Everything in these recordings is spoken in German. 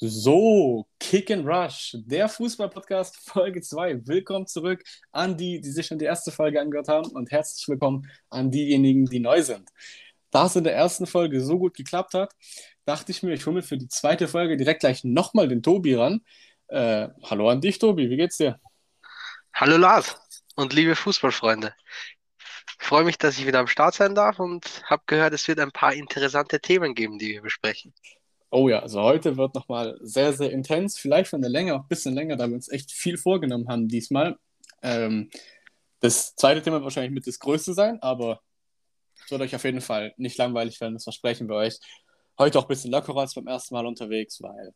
So, Kick and Rush, der Fußball-Podcast Folge 2. Willkommen zurück an die, die sich schon die erste Folge angehört haben und herzlich willkommen an diejenigen, die neu sind. Da es in der ersten Folge so gut geklappt hat, dachte ich mir, ich mir für die zweite Folge direkt gleich nochmal den Tobi ran. Äh, hallo an dich, Tobi, wie geht's dir? Hallo Lars und liebe Fußballfreunde. Ich freue mich, dass ich wieder am Start sein darf und habe gehört, es wird ein paar interessante Themen geben, die wir besprechen. Oh ja, also heute wird nochmal sehr, sehr intens, vielleicht von der Länge auch ein bisschen länger, da wir uns echt viel vorgenommen haben diesmal. Ähm, das zweite Thema wird wahrscheinlich mit das größte sein, aber es wird euch auf jeden Fall nicht langweilig werden, das versprechen wir euch. Heute auch ein bisschen lockerer als beim ersten Mal unterwegs, weil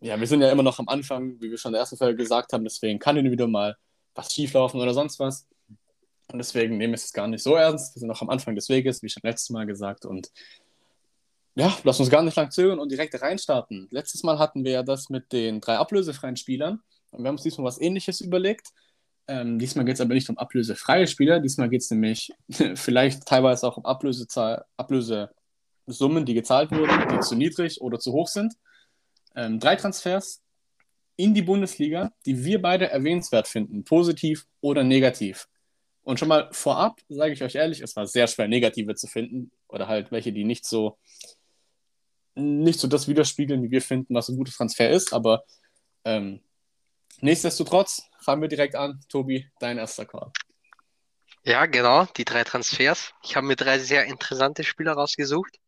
ja, wir sind ja immer noch am Anfang, wie wir schon in der ersten Folge gesagt haben, deswegen kann hin wieder mal was schieflaufen oder sonst was. Und deswegen nehmen wir es gar nicht so ernst. Wir sind noch am Anfang des Weges, wie schon letztes Mal gesagt. Und ja, lass uns gar nicht lang zögern und direkt reinstarten. Letztes Mal hatten wir ja das mit den drei ablösefreien Spielern und wir haben uns diesmal was ähnliches überlegt. Ähm, diesmal geht es aber nicht um ablösefreie Spieler, diesmal geht es nämlich vielleicht teilweise auch um Ablösezahl, Ablösesummen, die gezahlt wurden, die zu niedrig oder zu hoch sind. Ähm, drei Transfers in die Bundesliga, die wir beide erwähnenswert finden, positiv oder negativ. Und schon mal vorab sage ich euch ehrlich, es war sehr schwer, negative zu finden oder halt welche, die nicht so nicht so das widerspiegeln, wie wir finden, was ein guter Transfer ist, aber ähm, nichtsdestotrotz fangen wir direkt an. Tobi, dein erster Call. Ja, genau, die drei Transfers. Ich habe mir drei sehr interessante Spieler rausgesucht.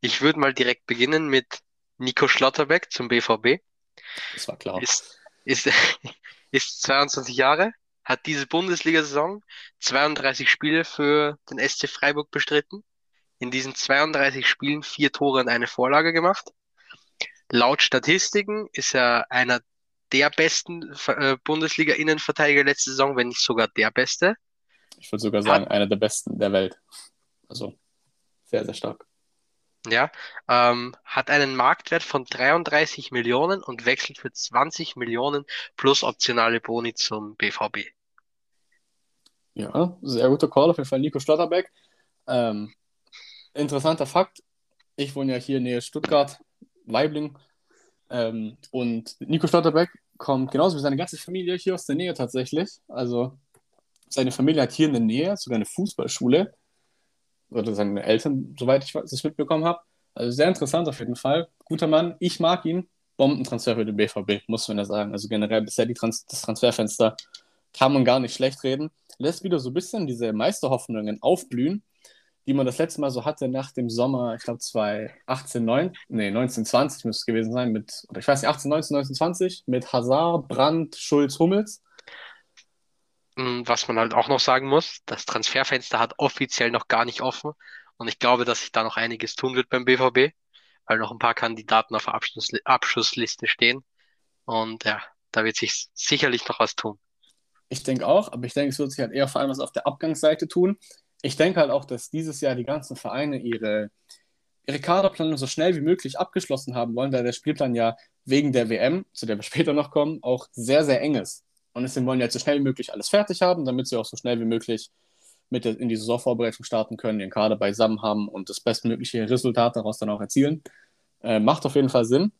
Ich würde mal direkt beginnen mit Nico Schlotterbeck zum BVB. Das war klar. Ist, ist, ist 22 Jahre, hat diese Bundesliga-Saison 32 Spiele für den SC Freiburg bestritten in diesen 32 Spielen vier Tore und eine Vorlage gemacht. Laut Statistiken ist er einer der besten äh, Bundesliga-Innenverteidiger letzte Saison, wenn nicht sogar der beste. Ich würde sogar sagen, Hat, einer der besten der Welt. Also sehr, sehr stark. Ja, ähm, hat einen Marktwert von 33 Millionen und wechselt für 20 Millionen plus optionale Boni zum BVB. Ja, sehr guter Call auf jeden Fall. Nico Stotterbeck. Ähm, interessanter Fakt, ich wohne ja hier nähe Stuttgart, Weibling. Ähm, und Nico Stotterbeck kommt genauso wie seine ganze Familie hier aus der Nähe tatsächlich. Also seine Familie hat hier in der Nähe sogar eine Fußballschule. Oder seine Eltern, soweit ich das mitbekommen habe. Also sehr interessant auf jeden Fall. Guter Mann, ich mag ihn. Bombentransfer für den BVB, muss man ja sagen. Also generell bisher Trans das Transferfenster kann man gar nicht schlecht reden. Lässt wieder so ein bisschen diese Meisterhoffnungen aufblühen die man das letzte Mal so hatte nach dem Sommer, ich glaube 2018, 9, nee, 1920 müsste es gewesen sein, mit, oder ich weiß nicht, 18, 19, 1920, mit Hazard, Brandt, Schulz, Hummels. Mm, was man halt auch noch sagen muss, das Transferfenster hat offiziell noch gar nicht offen und ich glaube, dass sich da noch einiges tun wird beim BVB, weil noch ein paar Kandidaten auf der Abschluss Abschussliste stehen und ja, da wird sich sicherlich noch was tun. Ich denke auch, aber ich denke, es wird sich halt eher vor allem was auf der Abgangsseite tun ich denke halt auch, dass dieses Jahr die ganzen Vereine ihre, ihre Kaderplanung so schnell wie möglich abgeschlossen haben wollen, da der Spielplan ja wegen der WM, zu der wir später noch kommen, auch sehr, sehr eng ist. Und deswegen wollen ja jetzt so schnell wie möglich alles fertig haben, damit sie auch so schnell wie möglich mit in die Saisonvorbereitung starten können, ihren Kader beisammen haben und das bestmögliche Resultat daraus dann auch erzielen. Äh, macht auf jeden Fall Sinn.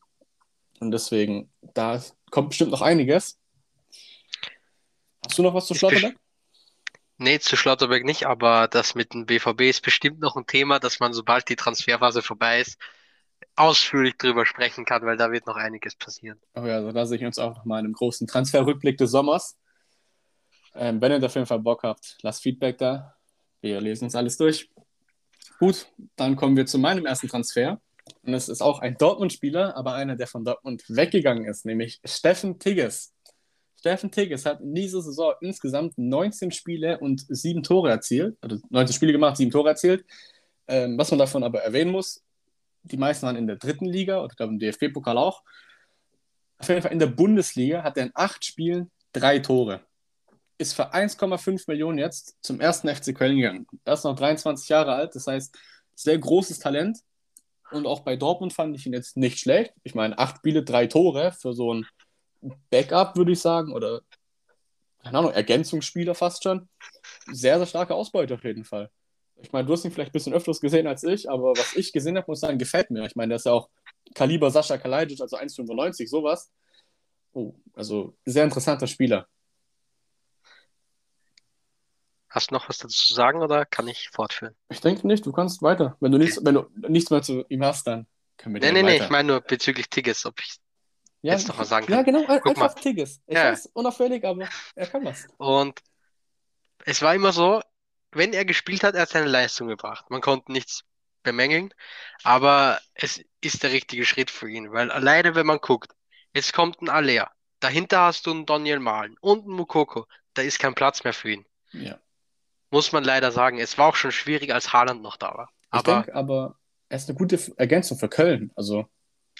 Und deswegen, da kommt bestimmt noch einiges. Hast du noch was zu Schlotterbeck? Nee, zu Schlotterberg nicht, aber das mit dem BVB ist bestimmt noch ein Thema, dass man, sobald die Transferphase vorbei ist, ausführlich drüber sprechen kann, weil da wird noch einiges passieren. Oh ja, also da sehe ich uns auch noch mal in einem großen Transferrückblick des Sommers. Ähm, wenn ihr auf jeden Fall Bock habt, lasst Feedback da. Wir lesen uns alles durch. Gut, dann kommen wir zu meinem ersten Transfer. Und es ist auch ein Dortmund-Spieler, aber einer, der von Dortmund weggegangen ist, nämlich Steffen Tigges. Steffen Tigges hat in dieser Saison insgesamt 19 Spiele und 7 Tore erzielt. Also 19 Spiele gemacht, 7 Tore erzielt. Ähm, was man davon aber erwähnen muss, die meisten waren in der dritten Liga oder glaube im DFB-Pokal auch. Auf jeden Fall in der Bundesliga hat er in 8 Spielen 3 Tore. Ist für 1,5 Millionen jetzt zum ersten FC Köln gegangen. Er ist noch 23 Jahre alt, das heißt, sehr großes Talent. Und auch bei Dortmund fand ich ihn jetzt nicht schlecht. Ich meine, 8 Spiele, 3 Tore für so einen Backup, würde ich sagen, oder keine Ahnung, Ergänzungsspieler fast schon. Sehr, sehr starke Ausbeute auf jeden Fall. Ich meine, du hast ihn vielleicht ein bisschen öfters gesehen als ich, aber was ich gesehen habe, muss ich sagen, gefällt mir. Ich meine, der ist ja auch Kaliber Sascha Kalajdzic, also 1,95, sowas. Oh, also sehr interessanter Spieler. Hast du noch was dazu zu sagen oder kann ich fortführen? Ich denke nicht, du kannst weiter. Wenn du nichts, wenn du nichts mehr zu ihm hast, dann können wir Nee, nee, nee, weiter. ich meine nur bezüglich Tigges, ob ich ja, jetzt noch was sagen Ja, kann. genau, ein- Guck mal. einfach Tigges. Ich Ja. weiß, unauffällig, aber er kann was. Und es war immer so, wenn er gespielt hat, er hat seine Leistung gebracht. Man konnte nichts bemängeln, aber es ist der richtige Schritt für ihn, weil alleine, wenn man guckt, jetzt kommt ein Alea, dahinter hast du einen Daniel Mahlen und einen Mukoko, da ist kein Platz mehr für ihn. Ja. Muss man leider sagen. Es war auch schon schwierig, als Haaland noch da war. Ich Aber denke, aber er ist eine gute Ergänzung für Köln. Also,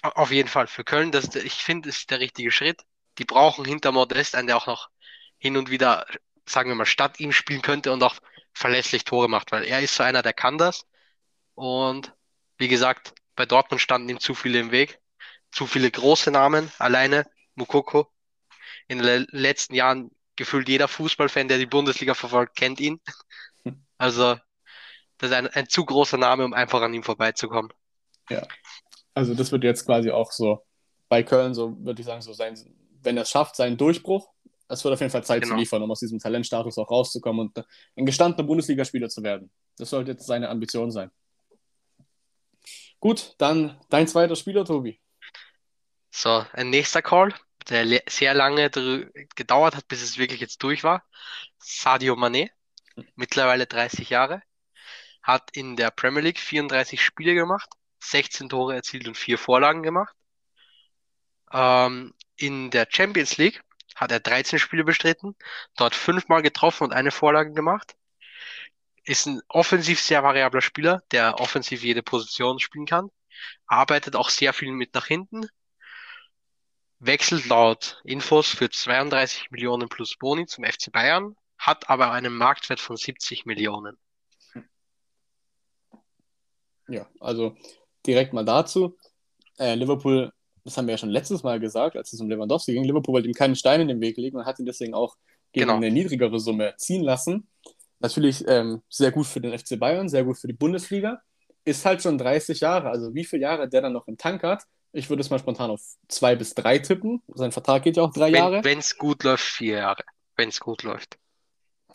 auf jeden Fall für Köln, das, ist ich finde, ist der richtige Schritt. Die brauchen hinter Modest einen, der auch noch hin und wieder, sagen wir mal, statt ihm spielen könnte und auch verlässlich Tore macht, weil er ist so einer, der kann das. Und wie gesagt, bei Dortmund standen ihm zu viele im Weg, zu viele große Namen, alleine Mukoko. In den le- letzten Jahren gefühlt jeder Fußballfan, der die Bundesliga verfolgt, kennt ihn. Hm. Also, das ist ein, ein zu großer Name, um einfach an ihm vorbeizukommen. Also das wird jetzt quasi auch so bei Köln, so würde ich sagen, so sein, wenn er es schafft, seinen Durchbruch. Es wird auf jeden Fall Zeit zu Genau. liefern, um aus diesem Talentstatus auch rauszukommen und ein gestandener Bundesligaspieler zu werden. Das sollte jetzt seine Ambition sein. Gut, dann dein zweiter Spieler, Tobi. So, ein nächster Call, der sehr lange gedauert hat, bis es wirklich jetzt durch war. Sadio Mané, mittlerweile 30 Jahre, hat in der Premier League 34 Spiele gemacht, 16 Tore erzielt und 4 Vorlagen gemacht. Ähm, in der Champions League hat er 13 Spiele bestritten, dort fünfmal getroffen und eine Vorlage gemacht. Ist ein offensiv sehr variabler Spieler, der offensiv jede Position spielen kann. Arbeitet auch sehr viel mit nach hinten, wechselt laut Infos für 32 Millionen plus Boni zum FC Bayern, hat aber einen Marktwert von 70 Millionen. Ja, also direkt mal dazu. Äh, Liverpool, das haben wir ja schon letztes Mal gesagt, als es um Lewandowski ging. Liverpool wollte ihm keinen Stein in den Weg legen und hat ihn deswegen auch gegen Genau. eine niedrigere Summe ziehen lassen. Natürlich ähm, sehr gut für den FC Bayern, sehr gut für die Bundesliga. Ist halt schon 30 Jahre, also wie viele Jahre der dann noch im Tank hat. Ich würde es mal spontan auf zwei bis drei tippen. Sein Vertrag geht ja auch drei Jahre. Wenn es gut läuft, vier Jahre. Wenn es gut läuft.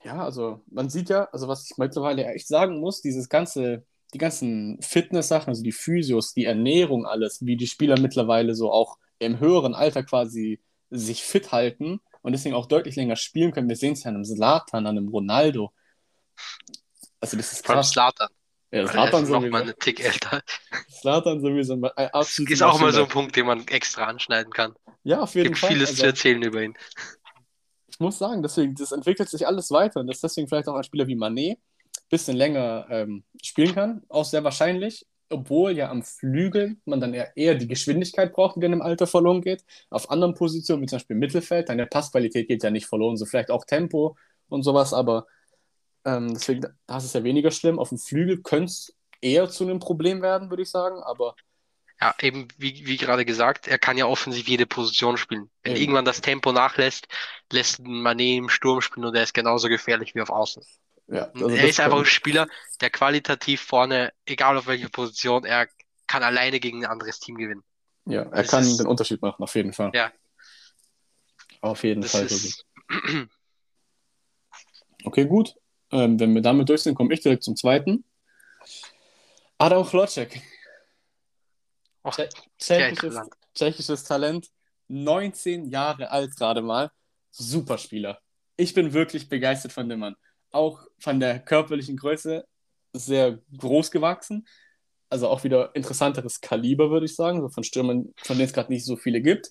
Ja, also man sieht ja, also was ich mittlerweile echt sagen muss, dieses ganze, die ganzen Fitness-Sachen, also die Physios, die Ernährung, alles, wie die Spieler mittlerweile so auch im höheren Alter quasi sich fit halten und deswegen auch deutlich länger spielen können. Wir sehen es ja an einem Zlatan, an einem Ronaldo. Also das ist krass. Zlatan. Ja, Zlatan ist sowieso. mal einen Tick älter. Zlatan sowieso. Ein Das ist auch mal so ein. Punkt, den man extra anschneiden kann. Ja, auf jeden Gibt Fall. vieles Also, zu erzählen über ihn. ich muss sagen, deswegen, das entwickelt sich alles weiter und dass deswegen vielleicht auch ein Spieler wie Mané ein bisschen länger ähm, spielen kann, auch sehr wahrscheinlich, obwohl ja am Flügel man dann eher, eher die Geschwindigkeit braucht, die dann im Alter verloren geht. Auf anderen Positionen, wie zum Beispiel Mittelfeld, deine Passqualität geht ja nicht verloren, so vielleicht auch Tempo und sowas, aber ähm, deswegen, das ist ja weniger schlimm. Auf dem Flügel könnte es eher zu einem Problem werden, würde ich sagen, aber Ja, eben wie, wie gerade gesagt, er kann ja offensiv jede Position spielen. Wenn Eben. irgendwann das Tempo nachlässt, lässt ein Mané im Sturm spielen und er ist genauso gefährlich wie auf Außen. Ja. Und also er ist einfach ein Spieler, der qualitativ vorne, egal auf welcher Position, er kann alleine gegen ein anderes Team gewinnen. Ja, er das kann ist- den Unterschied machen, auf jeden Fall. Ja. Auf jeden Das Fall. Ist, Okay, gut. Ähm, wenn wir damit durch sind, komme ich direkt zum zweiten. Adam Chlocek, oh, tschechisches, interessant. tschechisches Talent, 19 Jahre alt gerade mal. Superspieler. Ich bin wirklich begeistert von dem Mann. Auch von der körperlichen Größe sehr groß gewachsen. Also auch wieder interessanteres Kaliber, würde ich sagen, so von Stürmern, von denen es gerade nicht so viele gibt.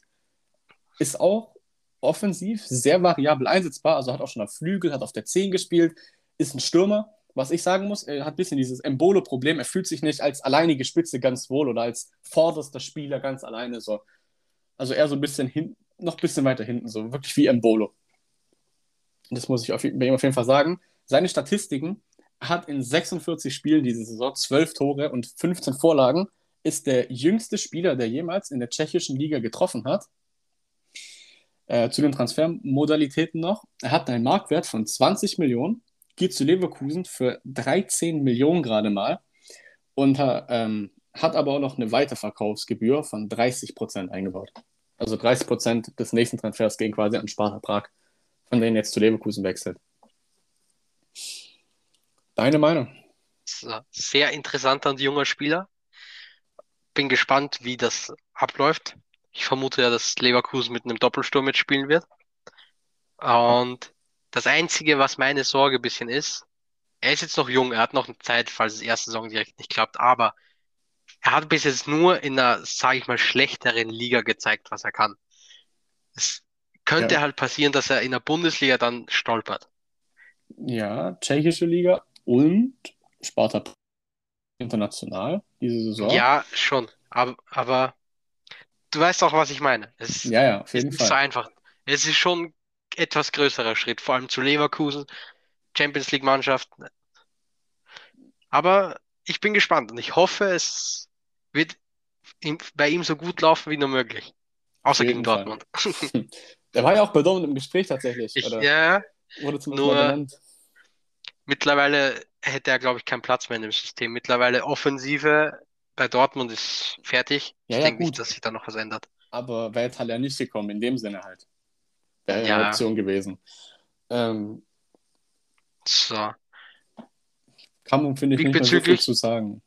Ist auch offensiv sehr variabel einsetzbar, also hat auch schon auf Flügel, hat auf der 10 gespielt, ist ein Stürmer. Was ich sagen muss, er hat ein bisschen dieses Embolo-Problem. Er fühlt sich nicht als alleinige Spitze ganz wohl oder als vorderster Spieler ganz alleine so. Also eher so ein bisschen hin, noch ein bisschen weiter hinten, so wirklich wie Embolo. Das muss ich auf, bei ihm auf jeden Fall sagen. Seine Statistiken hat in 46 Spielen diese Saison 12 Tore und 15 Vorlagen, ist der jüngste Spieler, der jemals in der tschechischen Liga getroffen hat. Äh, zu den Transfermodalitäten noch. Er hat einen Marktwert von 20 Millionen, geht zu Leverkusen für 13 Millionen gerade mal und ähm, hat aber auch noch eine Weiterverkaufsgebühr von 30% eingebaut. Also 30% des nächsten Transfers gehen quasi an Sparta Prag, von denen jetzt zu Leverkusen wechselt. Deine Meinung? Sehr interessanter und junger Spieler. Bin gespannt, wie das abläuft. Ich vermute ja, dass Leverkusen mit einem Doppelsturm mitspielen wird. Und das Einzige, was meine Sorge ein bisschen ist, er ist jetzt noch jung, er hat noch eine Zeit, falls es erste Saison direkt nicht klappt, aber er hat bis jetzt nur in einer, sage ich mal, schlechteren Liga gezeigt, was er kann. Es könnte ja. halt passieren, dass er in der Bundesliga dann stolpert. Ja, tschechische Liga und Sparta international diese Saison. Ja, schon. Aber, aber du weißt auch, was ich meine. Es ja, ja, auf jeden ist Fall. nicht so einfach. Es ist schon ein etwas größerer Schritt, vor allem zu Leverkusen, Champions League Mannschaft. Aber ich bin gespannt und ich hoffe, es wird bei ihm so gut laufen wie nur möglich. Außer gegen Fall. Dortmund. Der war ja auch bei Dortmund im Gespräch tatsächlich. Ich, ja, wurde zum nur genannt. mittlerweile hätte er, glaube ich, keinen Platz mehr in dem System. Mittlerweile Offensive bei Dortmund ist fertig. Ja, ich ja, denke gut. nicht, dass sich da noch was ändert. Aber wäre jetzt halt ja nicht gekommen, in dem Sinne halt. Wäre Ja. eine Option gewesen. Ähm, So. kann man, finde ich, nicht mehr so viel zu sagen.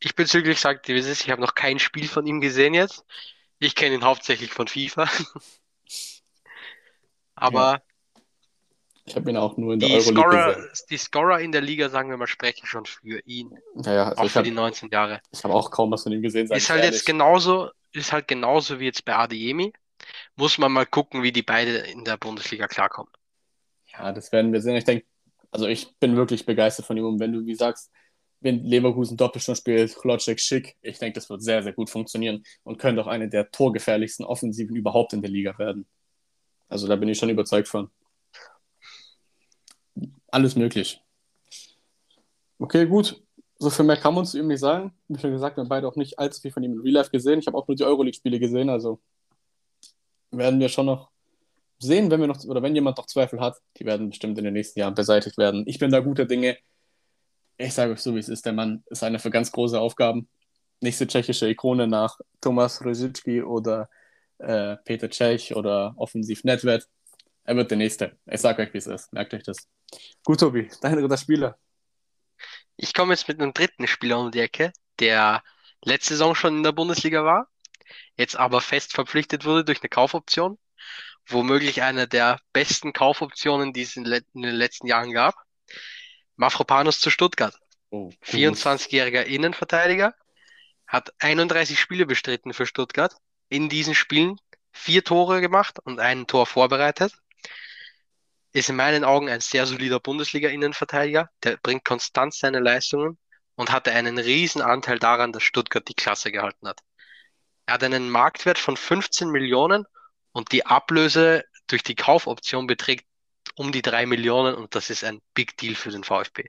Ich bezüglich sagt wie es ist, ich habe noch kein Spiel von ihm gesehen jetzt. Ich kenne ihn hauptsächlich von FIFA. Aber Ich habe ihn auch nur in der die Euroleague Scorer, gesehen. die Scorer in der Liga, sagen wir mal, sprechen schon für ihn. Ja, ja, also Auch ich für habe die 19 Jahre. ich hab auch kaum was von ihm gesehen, Ist halt ehrlich. jetzt genauso, ist halt genauso wie jetzt bei Adeyemi. Muss man mal gucken, wie die beide in der Bundesliga klarkommen. Ja, das werden wir sehen. Ich denke, also ich bin wirklich begeistert von ihm. Und wenn du, wie sagst, wenn Leverkusen Doppelsturm spielt, Klotschek schick, ich denke, das wird sehr, sehr gut funktionieren und könnte auch eine der torgefährlichsten Offensiven überhaupt in der Liga werden. Also da bin ich schon überzeugt von. Alles möglich. Okay, gut. So viel mehr kann man uns ihm nicht sagen. Wie schon gesagt, wir haben beide auch nicht allzu viel von ihm in Real Life gesehen. Ich habe auch nur die Euroleague-Spiele gesehen, also werden wir schon noch sehen, wenn wir noch, oder wenn jemand noch Zweifel hat, die werden bestimmt in den nächsten Jahren beseitigt werden. Ich bin da guter Dinge. Ich sage euch so, wie es ist. Der Mann ist einer für ganz große Aufgaben. Nächste tschechische Ikone nach Tomas Rosicki oder äh, Peter Cech oder Offensiv Nedved. Er wird der Nächste. Ich sage euch, wie es ist. Merkt euch das. Gut, Tobi, dein dritter Spieler. Ich komme jetzt mit einem dritten Spieler um die Ecke, der letzte Saison schon in der Bundesliga war, jetzt aber fest verpflichtet wurde durch eine Kaufoption. Womöglich eine der besten Kaufoptionen, die es in, le- in den letzten Jahren gab. Mafropanos zu Stuttgart. Oh, 24-jähriger Innenverteidiger, hat 31 Spiele bestritten für Stuttgart. In diesen Spielen vier Tore gemacht und ein Tor vorbereitet. Ist in meinen Augen ein sehr solider Bundesliga-Innenverteidiger. Der bringt konstant seine Leistungen und hatte einen riesen Anteil daran, dass Stuttgart die Klasse gehalten hat. Er hat einen Marktwert von 15 Millionen und die Ablöse durch die Kaufoption beträgt um die 3 Millionen und das ist ein Big Deal für den VfB.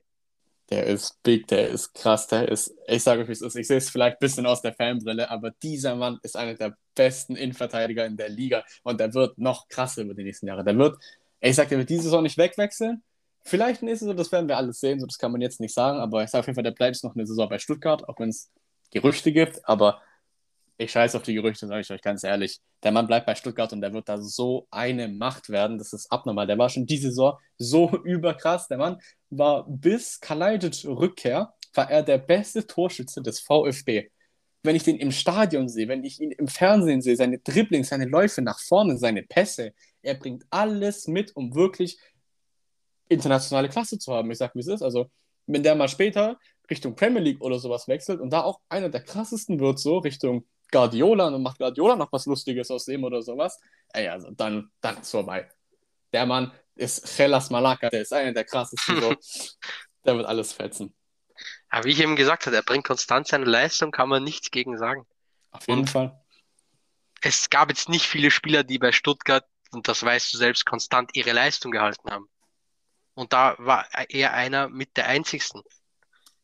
Der ist big, der ist krass, der ist, ich sage euch, wie es ist. Ich sehe es vielleicht ein bisschen aus der Fanbrille, aber dieser Mann ist einer der besten Innenverteidiger in der Liga und der wird noch krasser über die nächsten Jahre. Der wird, ich sage, der wird diese Saison nicht wegwechseln. Vielleicht nächste Saison, das werden wir alles sehen, so das kann man jetzt nicht sagen, aber ich sage auf jeden Fall, der bleibt noch eine Saison bei Stuttgart, auch wenn es Gerüchte gibt, aber ich scheiße auf die Gerüchte, sage ich euch ganz ehrlich. Der Mann bleibt bei Stuttgart und der wird da so eine Macht werden, das ist abnormal. Der war schon diese Saison so überkrass. Der Mann war bis Kalajdzic Rückkehr, war er der beste Torschütze des VfB. Wenn ich den im Stadion sehe, wenn ich ihn im Fernsehen sehe, seine Dribblings, seine Läufe nach vorne, seine Pässe, er bringt alles mit, um wirklich internationale Klasse zu haben. Ich sag, wie es ist. Also, wenn der mal später Richtung Premier League oder sowas wechselt und da auch einer der krassesten wird, so Richtung Guardiola und macht Guardiola noch was Lustiges aus dem oder sowas, ey, also dann, dann ist vorbei. Der Mann ist Chelas Malaka, der ist einer der krassesten, so. der wird alles fetzen. Aber wie ich eben gesagt habe, er bringt konstant seine Leistung, kann man nichts gegen sagen. Auf jeden Und- Fall. Es gab jetzt nicht viele Spieler, die bei Stuttgart, und das weißt du selbst, konstant ihre Leistung gehalten haben. Und da war er einer mit der einzigsten.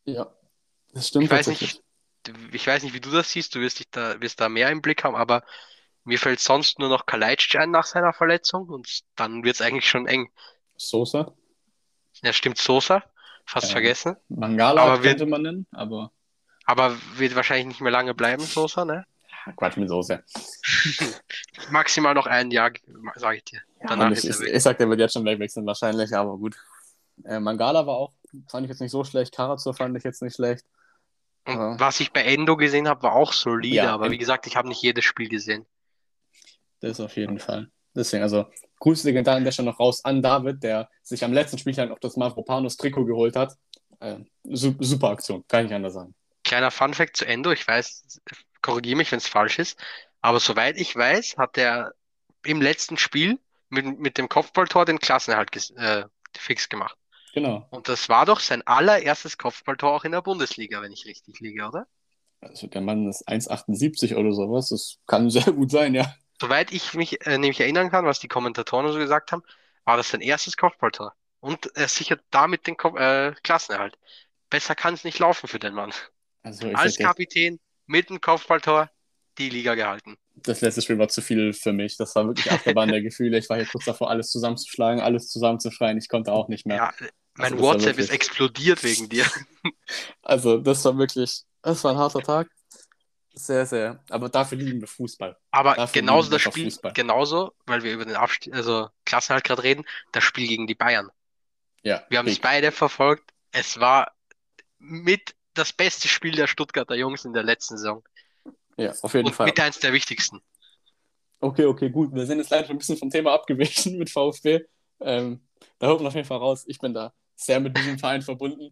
Ja, das stimmt Ich weiß nicht, ich weiß nicht, wie du das siehst, du wirst dich da, wirst da mehr im Blick haben, aber mir fällt sonst nur noch Kalajdzic ein nach seiner Verletzung und dann wird's eigentlich schon eng. Sosa, Ja, stimmt, Sosa, fast Ja. vergessen. Mangala Aber könnte man nennen, aber Aber wird wahrscheinlich nicht mehr lange bleiben, Sosa, ne? Quatsch mit Soße. Maximal noch ein Jahr, sage ich dir. Danach ich, ist er weg. ich sag, der wird jetzt schon wegwechseln wahrscheinlich, aber gut. Äh, Mangala war auch, fand ich jetzt nicht so schlecht. Karazor fand ich jetzt nicht schlecht. Ja. was ich bei Endo gesehen habe, war auch solide, Ja, aber wie gesagt, ich habe nicht jedes Spiel gesehen. Das auf jeden Fall. Deswegen, also, Grüße gehen da an der Stelle noch raus an David, der sich am letzten Spieltag noch das Mavropanos Trikot geholt hat. Äh, su super Aktion, kann ich anders sagen. Kleiner Funfact zu Endo, ich weiß, korrigiere mich, wenn es falsch ist, aber soweit ich weiß, hat er im letzten Spiel mit, mit dem Kopfballtor den Klassenerhalt äh, fix gemacht. Genau. Und das war doch sein allererstes Kopfballtor auch in der Bundesliga, wenn ich richtig liege, oder? Also, der Mann ist 1,78 oder sowas. Das kann sehr gut sein, ja. Soweit ich mich äh, nämlich erinnern kann, was die Kommentatoren so gesagt haben, war das sein erstes Kopfballtor. Und er sichert damit den Ko äh, Klassenerhalt. Besser kann es nicht laufen für den Mann. Also, Als Kapitän mit dem Kopfballtor die Liga gehalten. das letzte Spiel war zu viel für mich. Das war wirklich Achterbahn der Gefühle. Ich war hier kurz davor, alles zusammenzuschlagen, alles zusammenzuschreien. Ich konnte auch nicht mehr. Ja, mein Also WhatsApp ist wirklich- explodiert wegen dir. Also, das war wirklich, das war ein harter Tag. Sehr, sehr. Aber dafür lieben wir Fußball. Aber Dafür genauso das Spiel, Fußball. genauso, weil wir über den Abstieg, also Klassenerhalt gerade reden, das Spiel gegen die Bayern. Ja, Wir haben es beide verfolgt. Es war mit das beste Spiel der Stuttgarter Jungs in der letzten Saison. Ja, auf jeden Und Fall. mit eins der wichtigsten. Okay, okay, gut. Wir sind jetzt leider schon ein bisschen vom Thema abgewichen mit VfB. Ähm, da hört man auf jeden Fall raus. Ich bin da sehr mit diesem Verein verbunden.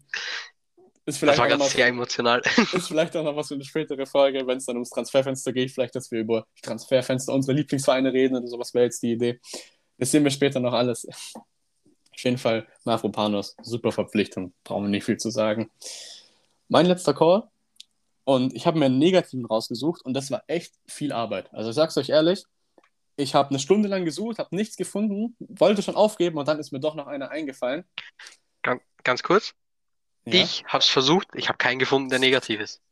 Ist Das vielleicht, war noch gerade mal, sehr emotional. ist vielleicht auch noch was für eine spätere Folge, wenn es dann ums Transferfenster geht. Vielleicht, dass wir über Transferfenster unserer Lieblingsvereine reden oder sowas wäre jetzt die Idee. Das sehen wir später noch alles. Auf jeden Fall Mavropanos, super Verpflichtung. Brauchen wir nicht viel zu sagen. Mein letzter Call. Und ich habe mir einen negativen rausgesucht und das war echt viel Arbeit. Also ich sag's euch ehrlich, ich habe eine Stunde lang gesucht, habe nichts gefunden, wollte schon aufgeben und dann ist mir doch noch einer eingefallen. Ganz, kurz. Ja. Ich habe es versucht. Ich habe keinen gefunden, der negativ ist.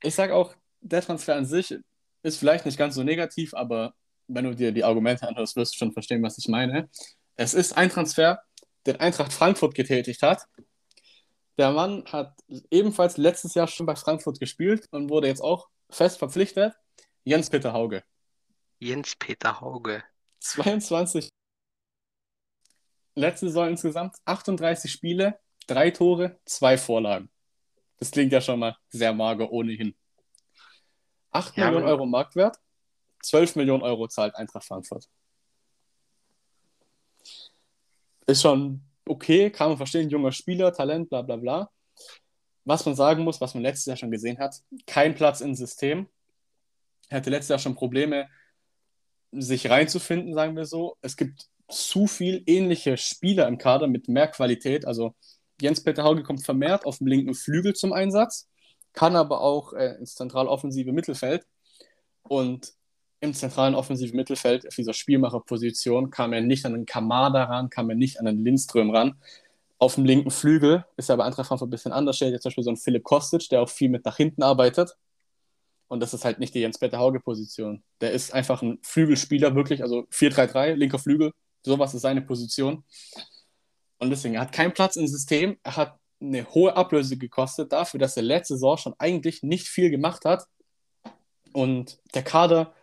Ich sage auch, der Transfer an sich ist vielleicht nicht ganz so negativ, aber wenn du dir die Argumente anhörst, wirst du schon verstehen, was ich meine. Es ist ein Transfer, den Eintracht Frankfurt getätigt hat. Der Mann hat ebenfalls letztes Jahr schon bei Frankfurt gespielt und wurde jetzt auch fest verpflichtet. Jens-Peter Hauge. Jens-Peter Hauge. 22. Letzte Saison insgesamt 38 Spiele, drei Tore, zwei Vorlagen. Das klingt ja schon mal sehr mager ohnehin. 8 Ja, Millionen Euro Marktwert, 12 Millionen Euro zahlt Eintracht Frankfurt. Ist schon okay, kann man verstehen, junger Spieler, Talent, bla bla bla. Was man sagen muss, was man letztes Jahr schon gesehen hat, kein Platz im System. Er hatte letztes Jahr schon Probleme, sich reinzufinden, sagen wir so. Es gibt zu viel ähnliche Spieler im Kader mit mehr Qualität. Also Jens-Peter Hauge kommt vermehrt auf dem linken Flügel zum Einsatz, kann aber auch äh, ins zentral offensive Mittelfeld. Und im zentralen offensiven Mittelfeld, auf dieser Spielmacherposition, kam er nicht an den Kamada ran, kam er nicht an den Lindström ran. Auf dem linken Flügel ist er bei Eintracht Frankfurt ein bisschen anders. Steht jetzt zum Beispiel so ein Philipp Kostic, der auch viel mit nach hinten arbeitet. Und das ist halt nicht die Jens-Peter Hauge-Position. Der ist einfach ein Flügelspieler, wirklich, also 4-3-3, linker Flügel, sowas ist seine Position. Und deswegen, er hat keinen Platz im System, er hat eine hohe Ablöse gekostet dafür, dass er letzte Saison schon eigentlich nicht viel gemacht hat. Und der Kader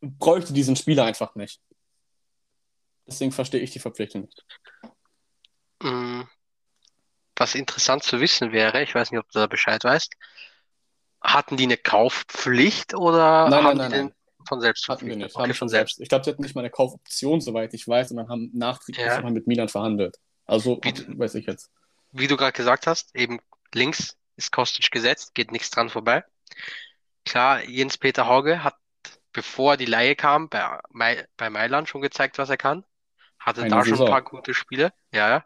bräuchte diesen Spieler einfach nicht. Deswegen verstehe ich die Verpflichtung nicht. Mm, Was interessant zu wissen wäre, ich weiß nicht, ob du da Bescheid weißt, hatten die eine Kaufpflicht oder Nein, nein, nein, den von selbst Hatten wir nicht, Okay, haben von selbst. selbst. Ich glaube, sie hatten nicht mal eine Kaufoption, soweit ich weiß, sondern haben nachträglich Ja. mit Milan verhandelt. Also, Wie- weiß ich jetzt. Wie du gerade gesagt hast, eben links ist Kostic gesetzt, geht nichts dran vorbei. Klar, Jens-Peter Hauge hat, bevor die Leihe kam, bei, Mai- bei Mailand schon gezeigt, was er kann. Hatte Eine da schon ein Saison. paar gute Spiele. Ja, ja.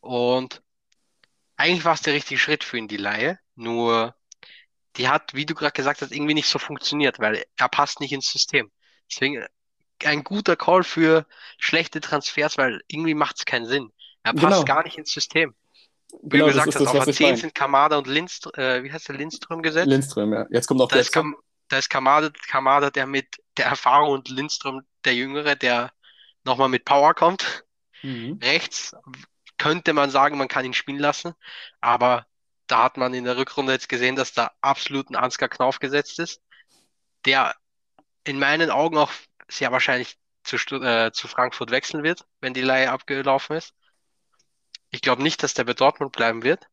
Und eigentlich war es der richtige Schritt für ihn, die Leihe. Nur, die hat, wie du gerade gesagt hast, irgendwie nicht so funktioniert, weil er passt nicht ins System. Deswegen ein guter Call für schlechte Transfers, weil irgendwie macht es keinen Sinn. Er passt Genau. gar nicht ins System. Wie Genau, du gesagt hast, das, auf was der ich 10 meine. sind Kamada und Lindström, äh, wie heißt der Lindström gesetzt? Lindström, ja. Jetzt kommt ist, der. Kam, da ist Kamada, Kamada, der mit der Erfahrung und Lindström, der Jüngere, der nochmal mit Power kommt. Mhm. Rechts könnte man sagen, man kann ihn spielen lassen, aber Da hat man in der Rückrunde jetzt gesehen, dass da absolut ein Ansgar Knauf gesetzt ist, der in meinen Augen auch sehr wahrscheinlich zu, äh, zu Frankfurt wechseln wird, wenn die Leihe abgelaufen ist. Ich glaube nicht, dass der bei Dortmund bleiben wird.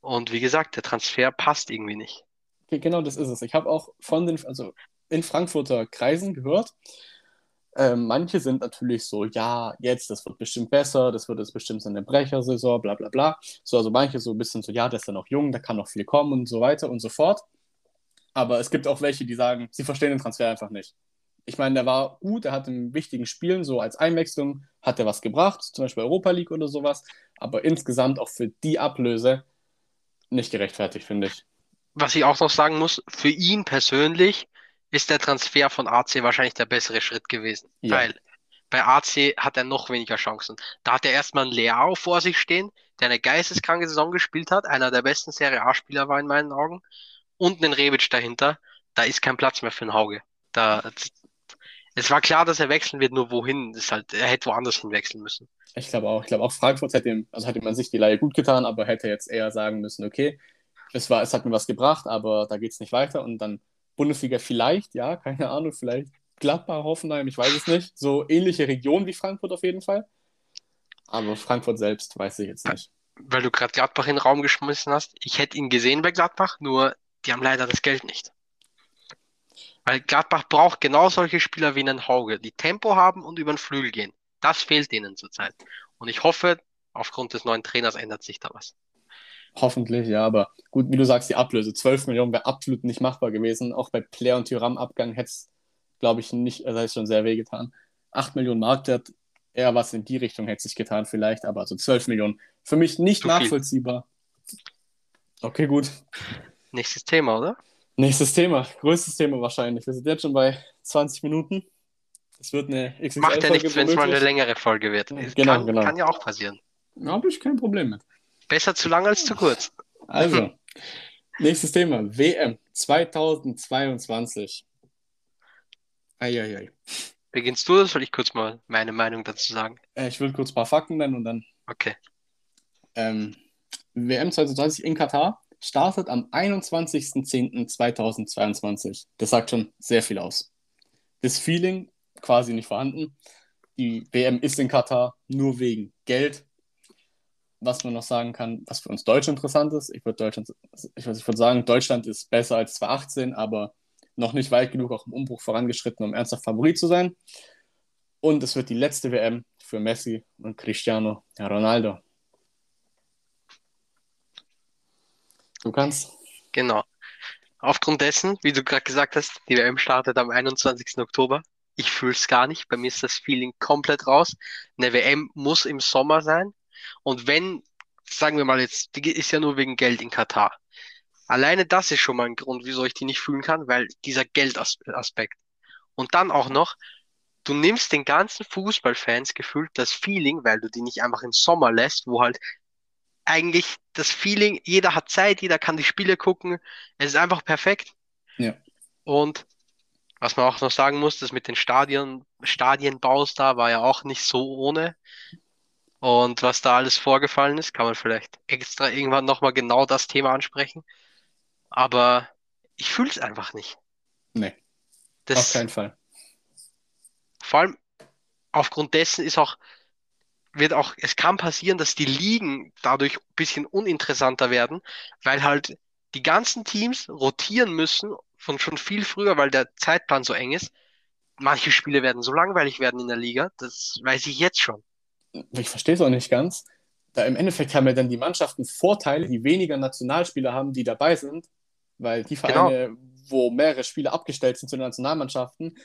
Und wie gesagt, der Transfer passt irgendwie nicht. Okay, genau das ist es. Ich habe auch von den, also in Frankfurter Kreisen gehört, äh, manche sind natürlich so, ja, jetzt, das wird bestimmt besser, das wird jetzt bestimmt so eine Brechersaison, bla bla bla. So, also manche so ein bisschen so, ja, der ist ja noch jung, da kann noch viel kommen und so weiter und so fort. Aber es gibt auch welche, die sagen, sie verstehen den Transfer einfach nicht. Ich meine, der war gut, er hat in wichtigen Spielen so als Einwechslung, hat er was gebracht, zum Beispiel Europa League oder sowas, aber insgesamt auch für die Ablöse nicht gerechtfertigt, finde ich. Was ich auch noch sagen muss, für ihn persönlich ist der Transfer von AC wahrscheinlich der bessere Schritt gewesen. Ja. Weil bei AC hat er noch weniger Chancen. Da hat er erstmal einen Leao vor sich stehen, der eine geisteskranke Saison gespielt hat, einer der besten Serie A-Spieler war in meinen Augen, und einen Rebic dahinter. Da ist kein Platz mehr für einen Hauge. Da, es war klar, dass er wechseln wird, nur wohin? Das halt, er hätte woanders hin wechseln müssen. Ich glaube auch. Ich glaube auch Frankfurt hätte ihm, also hat ihm an sich die Leihe gut getan, aber hätte jetzt eher sagen müssen, okay, es war, es hat mir was gebracht, aber da geht es nicht weiter und dann Bundesliga vielleicht, ja, keine Ahnung, vielleicht Gladbach, Hoffenheim, ich weiß es nicht. So ähnliche Region wie Frankfurt auf jeden Fall. Aber Frankfurt selbst weiß ich jetzt nicht. Weil du gerade Gladbach in den Raum geschmissen hast, ich hätte ihn gesehen bei Gladbach, nur die haben leider das Geld nicht. Weil Gladbach braucht genau solche Spieler wie einen Hauge, die Tempo haben und über den Flügel gehen. Das fehlt ihnen zurzeit. Und ich hoffe, aufgrund des neuen Trainers ändert sich da was. Hoffentlich, ja, aber gut, wie du sagst, die Ablöse, 12 Millionen wäre absolut nicht machbar gewesen. Auch bei Player und Tyram-Abgang hätte es, glaube ich, nicht, also ist schon sehr weh getan. 8 Millionen Marktwert, eher was in die Richtung hätte sich getan, vielleicht, aber so 12 Millionen. Für mich nicht Zu nachvollziehbar. Viel. Okay, gut. Nächstes Thema, oder? Nächstes Thema, größtes Thema wahrscheinlich. Wir sind jetzt schon bei 20 Minuten. Es wird eine XXL Macht ja nichts, wenn es mal eine längere Folge wird. Genau, kann, genau. kann ja auch passieren. Da habe ich kein Problem mit. Besser zu lang als zu kurz. Also, nächstes Thema. WM 2022. Eieiei. Beginnst du oder soll ich kurz mal meine Meinung dazu sagen? Äh, ich will kurz ein paar Fakten nennen und dann. Okay. Ähm, WM 2020 in Katar startet am 21.10.2022. Das sagt schon sehr viel aus. Das Feeling quasi nicht vorhanden. Die WM ist in Katar nur wegen Geld, was man noch sagen kann, was für uns Deutsch interessant ist. Ich würde Deutschland, ich, ich würde sagen, Deutschland ist besser als 2018, aber noch nicht weit genug auch im Umbruch vorangeschritten, um ernsthaft Favorit zu sein. Und es wird die letzte WM für Messi und Cristiano Ronaldo. Du kannst. Genau. Aufgrund dessen, wie du gerade gesagt hast, die WM startet am 21. Oktober. Ich fühle es gar nicht. Bei mir ist das Feeling komplett raus. Eine WM muss im Sommer sein. Und wenn, sagen wir mal jetzt, die ist ja nur wegen Geld in Katar. Alleine das ist schon mal ein Grund, wieso ich die nicht fühlen kann, weil dieser Geldaspekt. Und dann auch noch, du nimmst den ganzen Fußballfans gefühlt das Feeling, weil du die nicht einfach im Sommer lässt, wo halt eigentlich das Feeling, jeder hat Zeit, jeder kann die Spiele gucken. Es ist einfach perfekt. Ja. Und was man auch noch sagen muss, das mit den Stadien, Stadienbaus da war ja auch nicht so ohne. Und was da alles vorgefallen ist, kann man vielleicht extra irgendwann nochmal genau das Thema ansprechen. Aber ich fühle es einfach nicht. Nee. Das, auf keinen Fall. Vor allem aufgrund dessen ist auch, wird auch, es kann passieren, dass die Ligen dadurch ein bisschen uninteressanter werden, weil halt die ganzen Teams rotieren müssen von schon viel früher, weil der Zeitplan so eng ist. Manche Spiele werden so langweilig werden in der Liga, das weiß ich jetzt schon ich verstehe es auch nicht ganz, da im Endeffekt haben ja dann die Mannschaften Vorteile, die weniger Nationalspieler haben, die dabei sind, weil die Vereine, genau. wo mehrere Spiele abgestellt sind zu den Nationalmannschaften,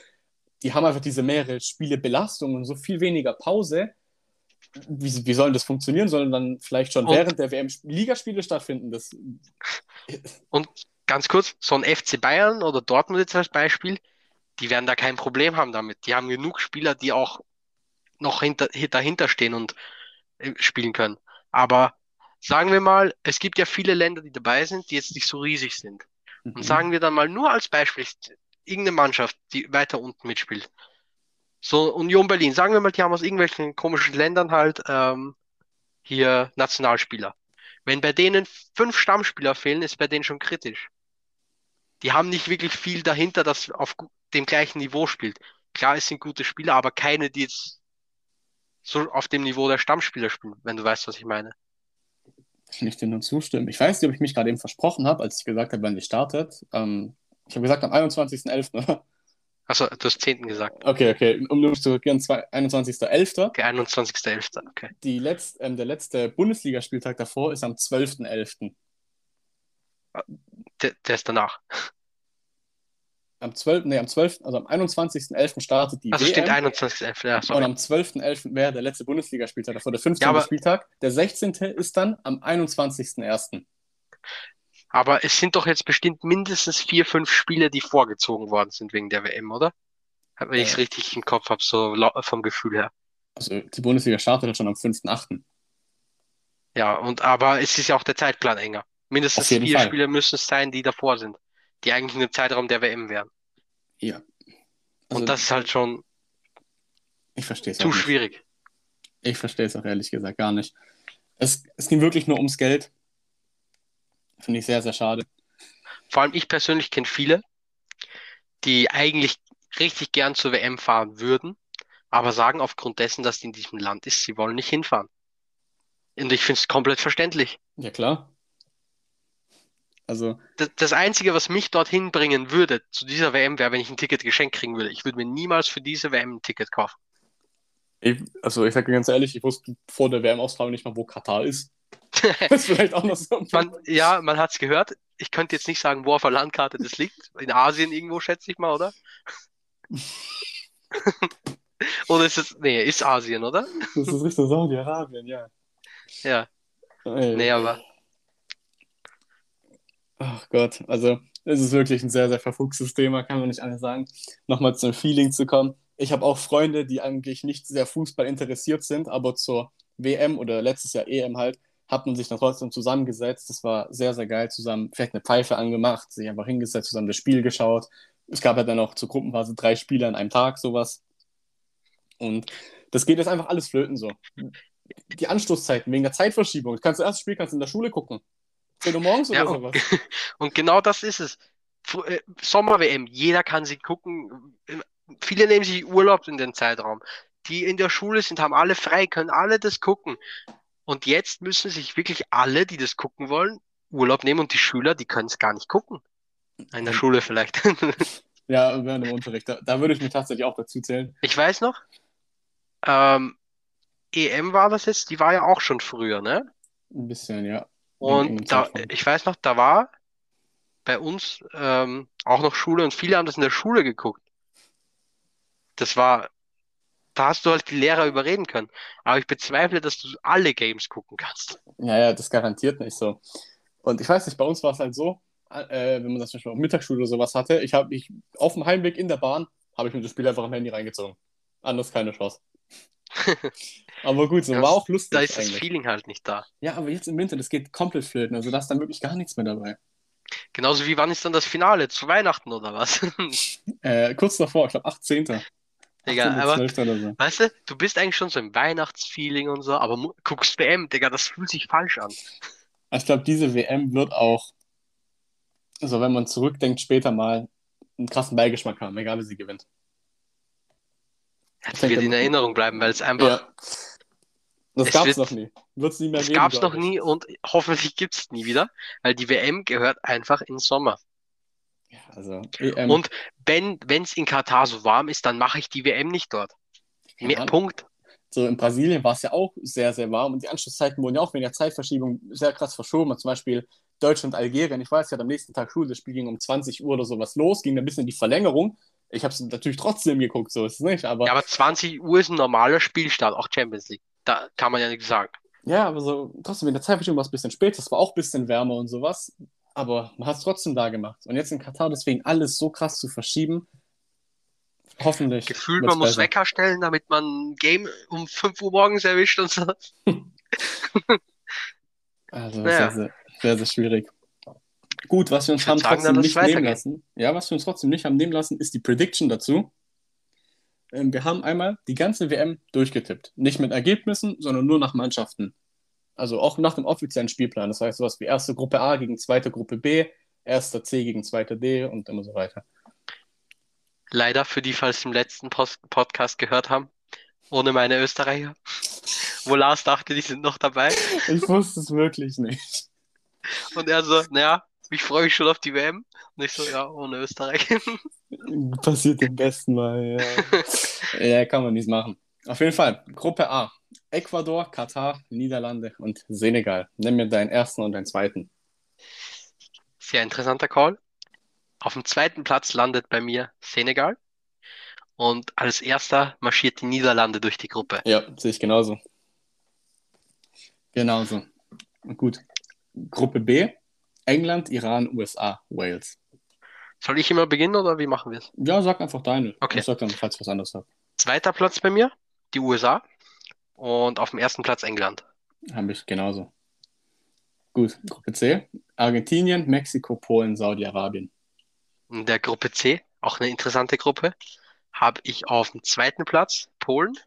die haben einfach diese mehrere Spiele Belastung und so viel weniger Pause. Wie, wie sollen das funktionieren? Sollen dann vielleicht schon und, während der WM Ligaspiele stattfinden? Das... Und ganz kurz, so ein FC Bayern oder Dortmund jetzt als Beispiel, die werden da kein Problem haben damit. Die haben genug Spieler, die auch noch hinter, dahinter stehen und äh, spielen können. Aber sagen wir mal, es gibt ja viele Länder, die dabei sind, die jetzt nicht so riesig sind. Mhm. Und sagen wir dann mal nur als Beispiel, irgendeine Mannschaft, die weiter unten mitspielt. So Union Berlin, sagen wir mal, die haben aus irgendwelchen komischen Ländern halt ähm, hier Nationalspieler. Wenn bei denen fünf Stammspieler fehlen, ist bei denen schon kritisch. Die haben nicht wirklich viel dahinter, das auf dem gleichen Niveau spielt. Klar, es sind gute Spieler, aber keine, die jetzt so auf dem Niveau der Stammspieler spielen, wenn du weißt, was ich meine. Kann ich dir nur zustimmen. Ich weiß nicht, ob ich mich gerade eben versprochen habe, als ich gesagt habe, wann die startet. Ähm, ich habe gesagt am 21.11., oder? Achso, du hast 10. gesagt. Okay, okay. Um nur zu korrigieren, zwei- 21.11. Okay, 21.11. Okay. Die letzt, ähm, der letzte Bundesligaspieltag davor ist am 12.11. Der, der ist danach. Am 12., nee, am 12., also am 21.11. startet die Also WM. stimmt 21.11. Ja, Und sorry. am 12.11. wäre der letzte Bundesligaspieltag davor, der 15. Ja, Spieltag. Der 16. ist dann am 21.01. Aber es sind doch jetzt bestimmt mindestens vier, fünf Spiele, die vorgezogen worden sind wegen der WM, oder? Wenn ich es Ja. richtig im Kopf habe, so vom Gefühl her. Also die Bundesliga startet halt schon am 5.8. Ja, und aber es ist ja auch der Zeitplan enger. Mindestens vier Fall. Spiele müssen es sein, die davor sind, die eigentlich in dem Zeitraum der WM wären. Ja. Also, Und das ist halt schon ich verstehe es zu schwierig. Ich verstehe es auch ehrlich gesagt gar nicht. Es, es ging wirklich nur ums Geld. Finde ich sehr, sehr schade. Vor allem ich persönlich kenne viele, die eigentlich richtig gern zur WM fahren würden, aber sagen aufgrund dessen, dass die in diesem Land ist, sie wollen nicht hinfahren. Und ich finde es komplett verständlich. Ja, klar. Also, Das, das Einzige, was mich dorthin bringen würde zu dieser WM, wäre, wenn ich ein Ticket geschenkt kriegen würde. Ich würde mir niemals für diese WM ein Ticket kaufen. ich, also ich sage ganz ehrlich, ich wusste vor der WM-Austragung nicht mal, wo Katar ist. Das ist vielleicht auch noch so. Man, ja, man hat's gehört. Ich könnte jetzt nicht sagen, wo auf der Landkarte das liegt. In Asien irgendwo, schätze ich mal, oder? Oder ist es, nee, ist Asien, oder? Das ist Richtung Saudi-Arabien, ja. Ja, Ey. nee, aber Ach Gott, also es ist wirklich ein sehr, sehr verfuchstes Thema, kann man nicht anders sagen. Nochmal zum Feeling zu kommen. Ich habe auch Freunde, die eigentlich nicht sehr Fußball interessiert sind, aber zur WM oder letztes Jahr EM halt, hat man sich dann trotzdem zusammengesetzt. Das war sehr, sehr geil zusammen. Vielleicht eine Pfeife angemacht, sich einfach hingesetzt, zusammen das Spiel geschaut. Es gab ja dann auch zur Gruppenphase drei Spiele an einem Tag, sowas. Und das geht jetzt einfach alles flöten so. Die Anstoßzeiten wegen der Zeitverschiebung. Du kannst das erste Spiel kannst in der Schule gucken. 10 Uhr morgens oder Ja, und- sowas. Und genau das ist es. Äh, Sommer-WM, jeder kann sie gucken. Viele nehmen sich Urlaub in den Zeitraum. Die in der Schule sind, haben alle frei, können alle das gucken. Und jetzt müssen sich wirklich alle, die das gucken wollen, Urlaub nehmen und die Schüler, die können es gar nicht gucken. In der Schule vielleicht. Ja, während dem Unterricht. Da, da würde ich mich tatsächlich auch dazu zählen. Ich weiß noch, ähm, EM war das jetzt, die war ja auch schon früher, ne? Ein bisschen, ja. Und da, ich weiß noch, da war bei uns ähm, auch noch Schule und viele haben das in der Schule geguckt. Das war, da hast du halt die Lehrer überreden können. Aber ich bezweifle, dass du alle Games gucken kannst. Ja, ja, das garantiert nicht so. Und ich weiß nicht, bei uns war es halt so, äh, wenn man das zum Beispiel auf Mittagsschule oder sowas hatte, ich habe ich auf dem Heimweg in der Bahn, habe ich mir das Spiel einfach am Handy reingezogen. Anders keine Chance. Aber gut, so Ja, war auch lustig Da ist das eigentlich. Feeling halt nicht da. Ja, aber jetzt im Winter, das geht komplett flöten. Also da ist dann wirklich gar nichts mehr dabei. Genauso wie wann ist dann das Finale? Zu Weihnachten oder was? Äh, kurz davor, ich glaube 18. Digga, 18. aber 12. oder so. weißt du, du bist eigentlich schon so im Weihnachtsfeeling und so, aber guckst WM, Digga, das fühlt sich falsch an. Ich glaube, diese WM wird auch, also wenn man zurückdenkt, später mal einen krassen Beigeschmack haben, egal wie sie gewinnt. Das wird in Erinnerung bleiben, weil es einfach, Ja. Das Es gab's wird- noch nie. Wird es nie mehr es geben, gab's glaub noch nie und hoffentlich gibt's nie wieder, weil die WM gehört einfach in Sommer. Ja, also EM. Und wenn es in Katar so warm ist, dann mache ich die WM nicht dort. Mehr. Punkt. So in Brasilien war es ja auch sehr, sehr warm und die Anschlusszeiten wurden ja auch wegen der Zeitverschiebung sehr krass verschoben. Zum Beispiel Deutschland, Algerien. Ich weiß ja, am nächsten Tag Schule, das Spiel ging um 20 Uhr oder sowas los, ging ein bisschen in die Verlängerung. Ich habe es natürlich trotzdem geguckt, so ist es nicht. Aber Ja, aber 20 Uhr ist ein normaler Spielstart, auch Champions League. Da kann man ja nichts sagen. Ja, aber so trotzdem, in der Zeitverschiebung war es ein bisschen später, es war auch ein bisschen wärmer und sowas, aber man hat es trotzdem da gemacht. Und jetzt in Katar deswegen alles so krass zu verschieben, hoffentlich. Gefühlt, man muss besser. Wecker stellen, damit man ein Game um 5 Uhr morgens erwischt und so. Also Naja. sehr, sehr, sehr, sehr schwierig. Gut, was wir uns haben sagen, trotzdem nicht nehmen lassen. Ja, was wir uns trotzdem nicht haben nehmen lassen, ist die Prediction dazu. Ähm, wir haben einmal die ganze WM durchgetippt. Nicht mit Ergebnissen, sondern nur nach Mannschaften. Also auch nach dem offiziellen Spielplan. Das heißt, sowas wie erste Gruppe A gegen zweite Gruppe B, erster C gegen zweiter D und immer so weiter. Leider für die, falls sie im letzten Post Podcast gehört haben, ohne meine Österreicher. Wo Lars dachte, die sind noch dabei. Ich wusste es wirklich nicht. Und er so, naja, ich freue mich schon auf die WM. Und ich so, ja, ohne Österreich. Passiert im besten Mal, ja. ja, kann man nichts machen. Auf jeden Fall, Gruppe A. Ecuador, Katar, Niederlande und Senegal. Nimm mir deinen ersten und deinen zweiten. Sehr interessanter Call. Auf dem zweiten Platz landet bei mir Senegal. Und als erster marschiert die Niederlande durch die Gruppe. Ja, sehe ich genauso. Genauso. Gut. Gruppe B. England, Iran, USA, Wales. Soll ich immer beginnen oder wie machen wir es? Ja, sag einfach deine. Okay. Ich sag dann, falls ich was anderes habe. Zweiter Platz bei mir, die USA. Und auf dem ersten Platz England. Habe ich genauso. Gut, Gruppe C. Argentinien, Mexiko, Polen, Saudi-Arabien. In der Gruppe C, auch eine interessante Gruppe, habe ich auf dem zweiten Platz Polen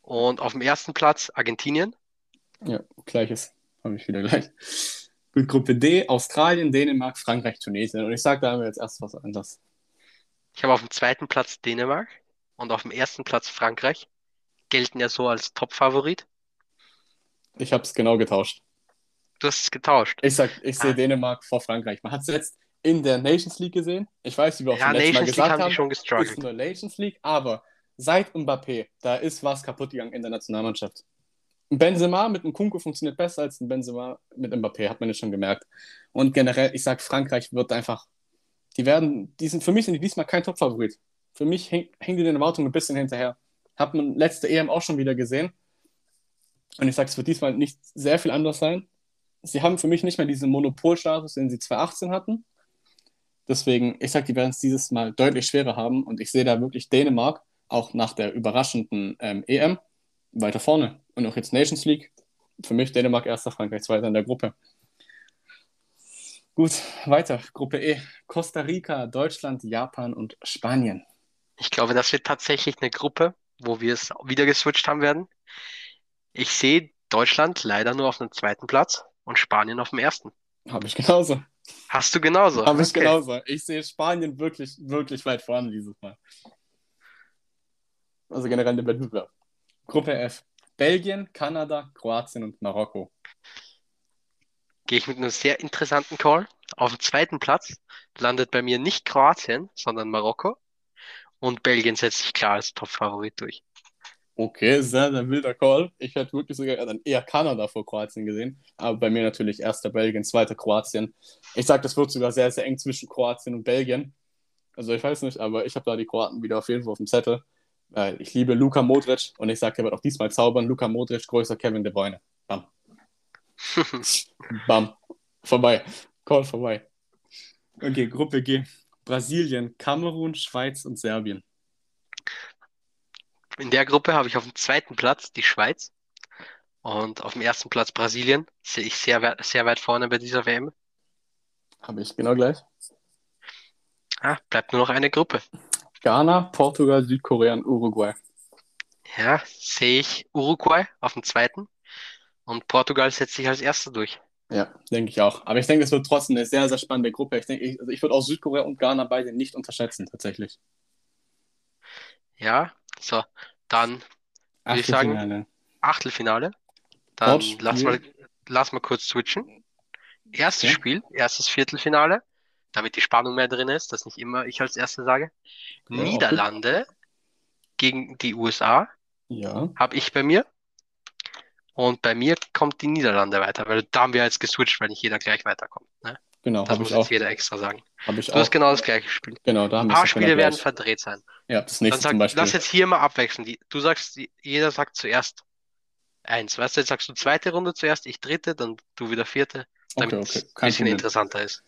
und auf dem ersten Platz Argentinien. Ja, gleiches. Habe ich wieder gleich. Gut, Gruppe D, Australien, Dänemark, Frankreich, Tunesien. Und ich sage, da haben wir jetzt erst was anderes. Ich habe auf dem zweiten Platz Dänemark und auf dem ersten Platz Frankreich. Gelten ja so als Top-Favorit. Ich habe es genau getauscht. Du hast es getauscht. Ich sag, ich sehe Ah. Dänemark vor Frankreich. Man hat es jetzt in der Nations League gesehen. Ich weiß, wie wir auch Ja, schon letztes Mal League gesagt haben haben, schon ist gestruggelt. nur Nations League, aber seit Mbappé, da ist was kaputt gegangen in der Nationalmannschaft. Ein Benzema mit einem Kunku funktioniert besser als ein Benzema mit Mbappé, hat man jetzt schon gemerkt. Und generell, ich sag, Frankreich wird einfach, die werden, die sind, für mich sind die diesmal kein Top-Favorit. Für mich häng- hängen die den Erwartungen ein bisschen hinterher. Hat man letzte EM auch schon wieder gesehen. Und ich sage, es wird diesmal nicht sehr viel anders sein. Sie haben für mich nicht mehr diesen Monopolstatus, den sie 2018 hatten. Deswegen, ich sage, die werden es dieses Mal deutlich schwerer haben. Und ich sehe da wirklich Dänemark, auch nach der überraschenden ähm, EM, weiter vorne. Und auch jetzt Nations League. Für mich Dänemark erster, Frankreich zweiter in der Gruppe. Gut, weiter. Gruppe E. Costa Rica, Deutschland, Japan und Spanien. Ich glaube, das wird tatsächlich eine Gruppe, wo wir es wieder geswitcht haben werden. Ich sehe Deutschland leider nur auf dem zweiten Platz und Spanien auf dem ersten. Habe ich genauso. Hast du genauso? Habe ich Okay. genauso. Ich sehe Spanien wirklich, wirklich weit vorne dieses Mal. Also generell der Wettbewerb. Gruppe F. Belgien, Kanada, Kroatien und Marokko. Gehe ich mit einem sehr interessanten Call. Auf dem zweiten Platz landet bei mir nicht Kroatien, sondern Marokko. Und Belgien setzt sich klar als Top-Favorit durch. Okay, sehr, sehr wilder Call. Ich hätte wirklich sogar dann eher Kanada vor Kroatien gesehen. Aber bei mir natürlich erster Belgien, zweiter Kroatien. Ich sage, das wird sogar sehr, sehr eng zwischen Kroatien und Belgien. Also ich weiß nicht, aber ich habe da die Kroaten wieder auf jeden Fall auf dem Zettel. Weil ich liebe Luka Modric und ich sage, er wird auch diesmal zaubern. Luka Modric, größer Kevin De Bruyne. Bam. Bam. Vorbei. Call vorbei. Okay, Gruppe G. Brasilien, Kamerun, Schweiz und Serbien. In der Gruppe habe ich auf dem zweiten Platz die Schweiz und auf dem ersten Platz Brasilien. Sehe ich sehr, weit- sehr weit vorne bei dieser WM. Habe ich genau gleich. Ah, bleibt nur noch eine Gruppe. Ghana, Portugal, Südkorea und Uruguay. Ja, sehe ich Uruguay auf dem zweiten und Portugal setzt sich als erster durch. Ja, denke ich auch. Aber ich denke, es wird trotzdem eine sehr, sehr spannende Gruppe. Ich denke, ich, also ich würde auch Südkorea und Ghana beide nicht unterschätzen, tatsächlich. Ja, so, dann Würde ich sagen, Achtelfinale. Dann Dort lass mal, lass mal kurz switchen. Erstes Okay. Spiel, erstes Viertelfinale, damit die Spannung mehr drin ist, dass nicht immer ich als Erster sage. Ja, Niederlande gegen die USA Ja, habe ich bei mir. Und bei mir kommt die Niederlande weiter, weil da haben wir jetzt geswitcht, weil nicht jeder gleich weiterkommt. Ne? genau, Das muss jetzt auch. jeder extra sagen. Ich Du auch. hast genau das gleiche Spiel. Genau, da haben Ein paar es Spiele genau werden gleich. verdreht sein. Ja, das nächste sag, zum Beispiel. lass jetzt hier mal abwechseln. Die, du sagst, die, jeder sagt zuerst eins. Weißt du, jetzt sagst du zweite Runde zuerst, ich dritte, dann du wieder vierte, damit Okay, es okay, ein kein bisschen Problem. interessanter ist.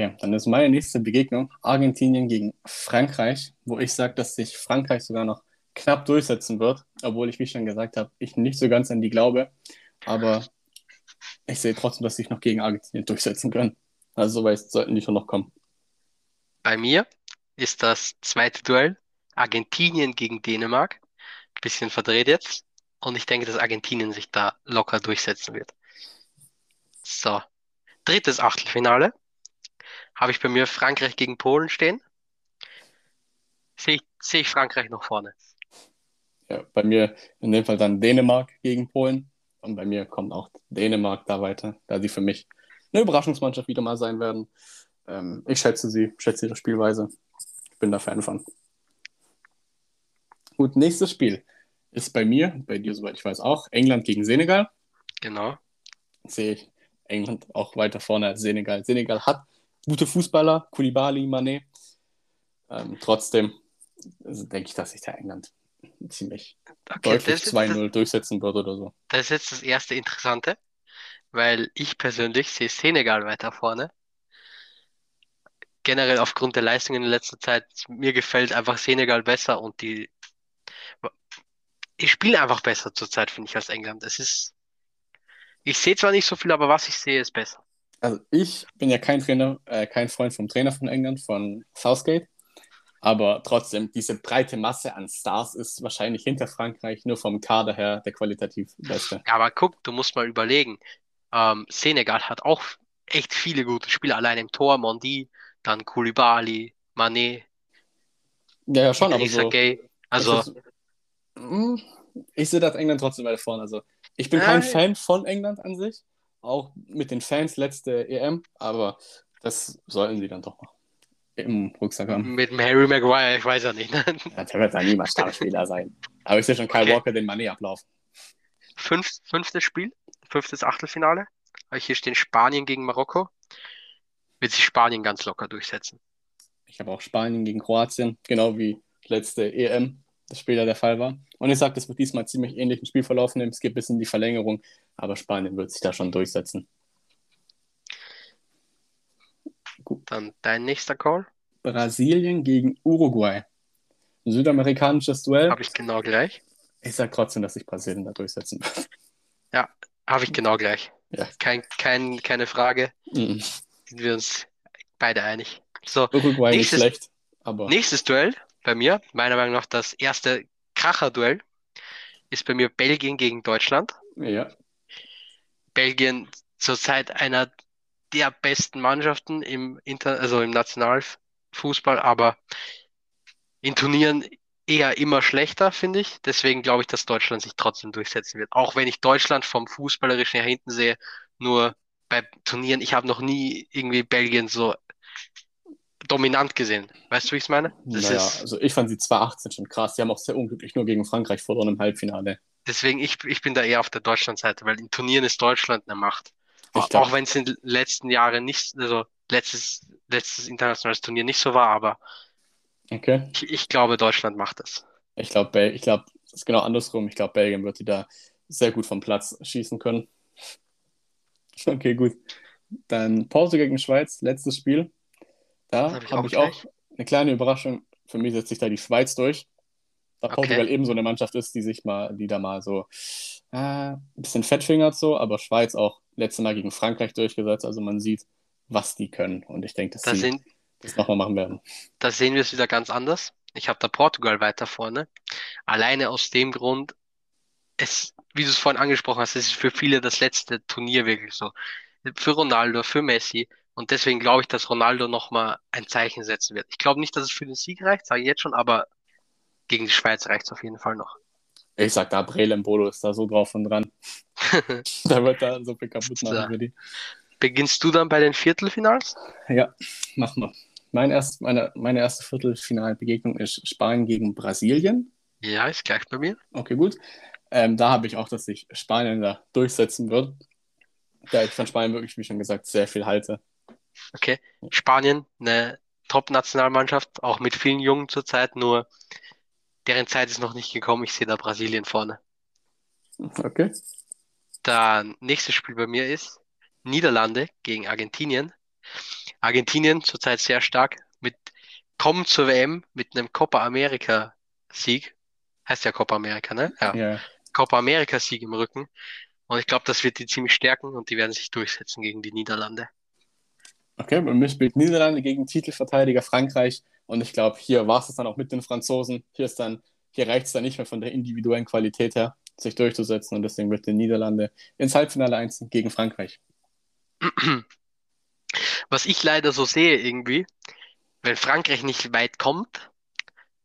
Okay, dann ist meine nächste Begegnung Argentinien gegen Frankreich, wo ich sage, dass sich Frankreich sogar noch knapp durchsetzen wird, obwohl ich, wie schon gesagt habe, ich nicht so ganz an die glaube. Aber ich sehe trotzdem, dass sie sich noch gegen Argentinien durchsetzen können. Also so weit sollten die schon noch kommen. Bei mir ist das zweite Duell Argentinien gegen Dänemark. Bisschen verdreht jetzt. und ich denke, dass Argentinien sich da locker durchsetzen wird. So, drittes Achtelfinale habe ich bei mir Frankreich gegen Polen stehen. Sehe ich, sehe ich Frankreich noch vorne. Ja, bei mir in dem Fall dann Dänemark gegen Polen. Und bei mir kommt auch Dänemark da weiter, da sie für mich eine Überraschungsmannschaft wieder mal sein werden. Ähm, ich schätze sie, schätze ihre Spielweise. Ich bin da Fan von. Gut, nächstes Spiel ist bei mir, bei dir soweit ich weiß auch, England gegen Senegal. Genau. Sehe ich England auch weiter vorne als Senegal. Senegal hat gute Fußballer, Koulibaly, Mané. Ähm, trotzdem also denke ich, dass sich da England ziemlich okay, deutlich 2-0 durchsetzen wird oder so. Das ist jetzt das erste Interessante, weil ich persönlich sehe Senegal weiter vorne. Generell aufgrund der Leistungen in letzter Zeit, mir gefällt einfach Senegal besser und die, die spielen einfach besser zurzeit, finde ich, als England. Es ist, ich sehe zwar nicht so viel, aber was ich sehe, ist besser. Also ich bin ja kein Trainer, äh, kein Freund vom Trainer von England, von Southgate. Aber trotzdem, diese breite Masse an Stars ist wahrscheinlich hinter Frankreich nur vom Kader her der qualitativ beste. Ja, aber guck, du musst mal überlegen. Ähm, Senegal hat auch echt viele gute Spieler, allein im Tor, Mondi, dann Koulibaly, Mané. Ja, ja, schon, aber so. Gay. Also. Ist, hm, ich sehe das England trotzdem weiter vorne. Also, ich bin kein Fan von England an sich, auch mit den Fans letzte EM, aber das sollten sie dann doch machen im Rucksack haben. Mit dem Harry Maguire, ich weiß ja nicht. Ne? Ja, der wird da niemals Starspieler sein. Aber ich sehe schon Kyle okay. Walker den Money ablaufen. Fünf, fünftes Spiel, fünftes Achtelfinale. Hier stehen Spanien gegen Marokko. Wird sich Spanien ganz locker durchsetzen. Ich habe auch Spanien gegen Kroatien, genau wie letzte EM das später der Fall war. Und ich sage, das wird diesmal ziemlich ähnlichen Spielverlauf nehmen. Es geht bis in die Verlängerung, aber Spanien wird sich da schon durchsetzen. Gut. Dann dein nächster Call. Brasilien gegen Uruguay. Südamerikanisches Duell. Habe ich genau gleich. Ich sage trotzdem, dass sich Brasilien da durchsetzen wird. Ja, habe ich genau gleich. Ja. Kein, kein, keine Frage. Mhm. Sind wir uns beide einig. So, Uruguay nächstes, nicht schlecht. Aber... Nächstes Duell bei mir, meiner Meinung nach das erste Kracher-Duell, ist bei mir Belgien gegen Deutschland. Ja. Belgien zurzeit einer der besten Mannschaften im Inter also im Nationalfußball, aber in Turnieren eher immer schlechter, finde ich. Deswegen glaube ich, dass Deutschland sich trotzdem durchsetzen wird. Auch wenn ich Deutschland vom Fußballerischen her hinten sehe, nur bei Turnieren, ich habe noch nie irgendwie Belgien so dominant gesehen. Weißt du, wie ich es meine? Das naja, ist, also ich fand sie 2018 schon krass. Sie haben auch sehr unglücklich nur gegen Frankreich verloren im Halbfinale. Deswegen, ich, ich bin da eher auf der Deutschland-Seite, weil in Turnieren ist Deutschland eine Macht. Glaub, auch wenn es in den letzten Jahren nicht, also letztes, letztes internationales Turnier nicht so war, aber okay. ich, ich glaube, Deutschland macht das. Ich glaube, ich glaube, es ist genau andersrum. Ich glaube, Belgien wird die da sehr gut vom Platz schießen können. Okay, gut. Dann Pause gegen Schweiz, letztes Spiel. Da habe ich, hab ich auch eine kleine Überraschung. Für mich setzt sich da die Schweiz durch. Da okay. Portugal eben so eine Mannschaft ist, die sich mal, die da mal so äh, ein bisschen fettfingert so, aber Schweiz auch letzte Mal gegen Frankreich durchgesetzt. Also man sieht, was die können. Und ich denke, dass da sie sind, das nochmal machen werden. Da sehen wir es wieder ganz anders. Ich habe da Portugal weiter vorne. Alleine aus dem Grund, es, wie du es vorhin angesprochen hast, es ist für viele das letzte Turnier wirklich so. Für Ronaldo, für Messi. Und deswegen glaube ich, dass Ronaldo nochmal ein Zeichen setzen wird. Ich glaube nicht, dass es für den Sieg reicht, sage ich jetzt schon, aber gegen die Schweiz reicht es auf jeden Fall noch. Ich sag da, Brelembolo ist da so drauf und dran. da wird da so viel kaputt machen für die. Beginnst du dann bei den Viertelfinals? Ja, mach mal. Mein erst, meine, meine erste Viertelfinalbegegnung ist Spanien gegen Brasilien. Ja, ist gleich bei mir. Okay, gut. Ähm, da habe ich auch, dass sich Spanien da durchsetzen wird. Da ich von Spanien wirklich, wie schon gesagt, sehr viel halte. Okay. Spanien, eine Top-Nationalmannschaft, auch mit vielen Jungen zurzeit, nur deren Zeit ist noch nicht gekommen. Ich sehe da Brasilien vorne. Okay. Dann nächstes Spiel bei mir ist Niederlande gegen Argentinien. Argentinien zurzeit sehr stark mit kommen zur WM mit einem Copa America Sieg. Heißt ja Copa America, ne? Ja. ja. Copa America Sieg im Rücken. Und ich glaube, das wird die ziemlich stärken und die werden sich durchsetzen gegen die Niederlande. Okay, mir spielt Niederlande gegen Titelverteidiger Frankreich und ich glaube, hier war es dann auch mit den Franzosen. Hier ist dann, hier reicht es dann nicht mehr von der individuellen Qualität her. sich durchzusetzen und deswegen wird die Niederlande ins Halbfinale einziehen gegen Frankreich. Was ich leider so sehe irgendwie, wenn Frankreich nicht weit kommt,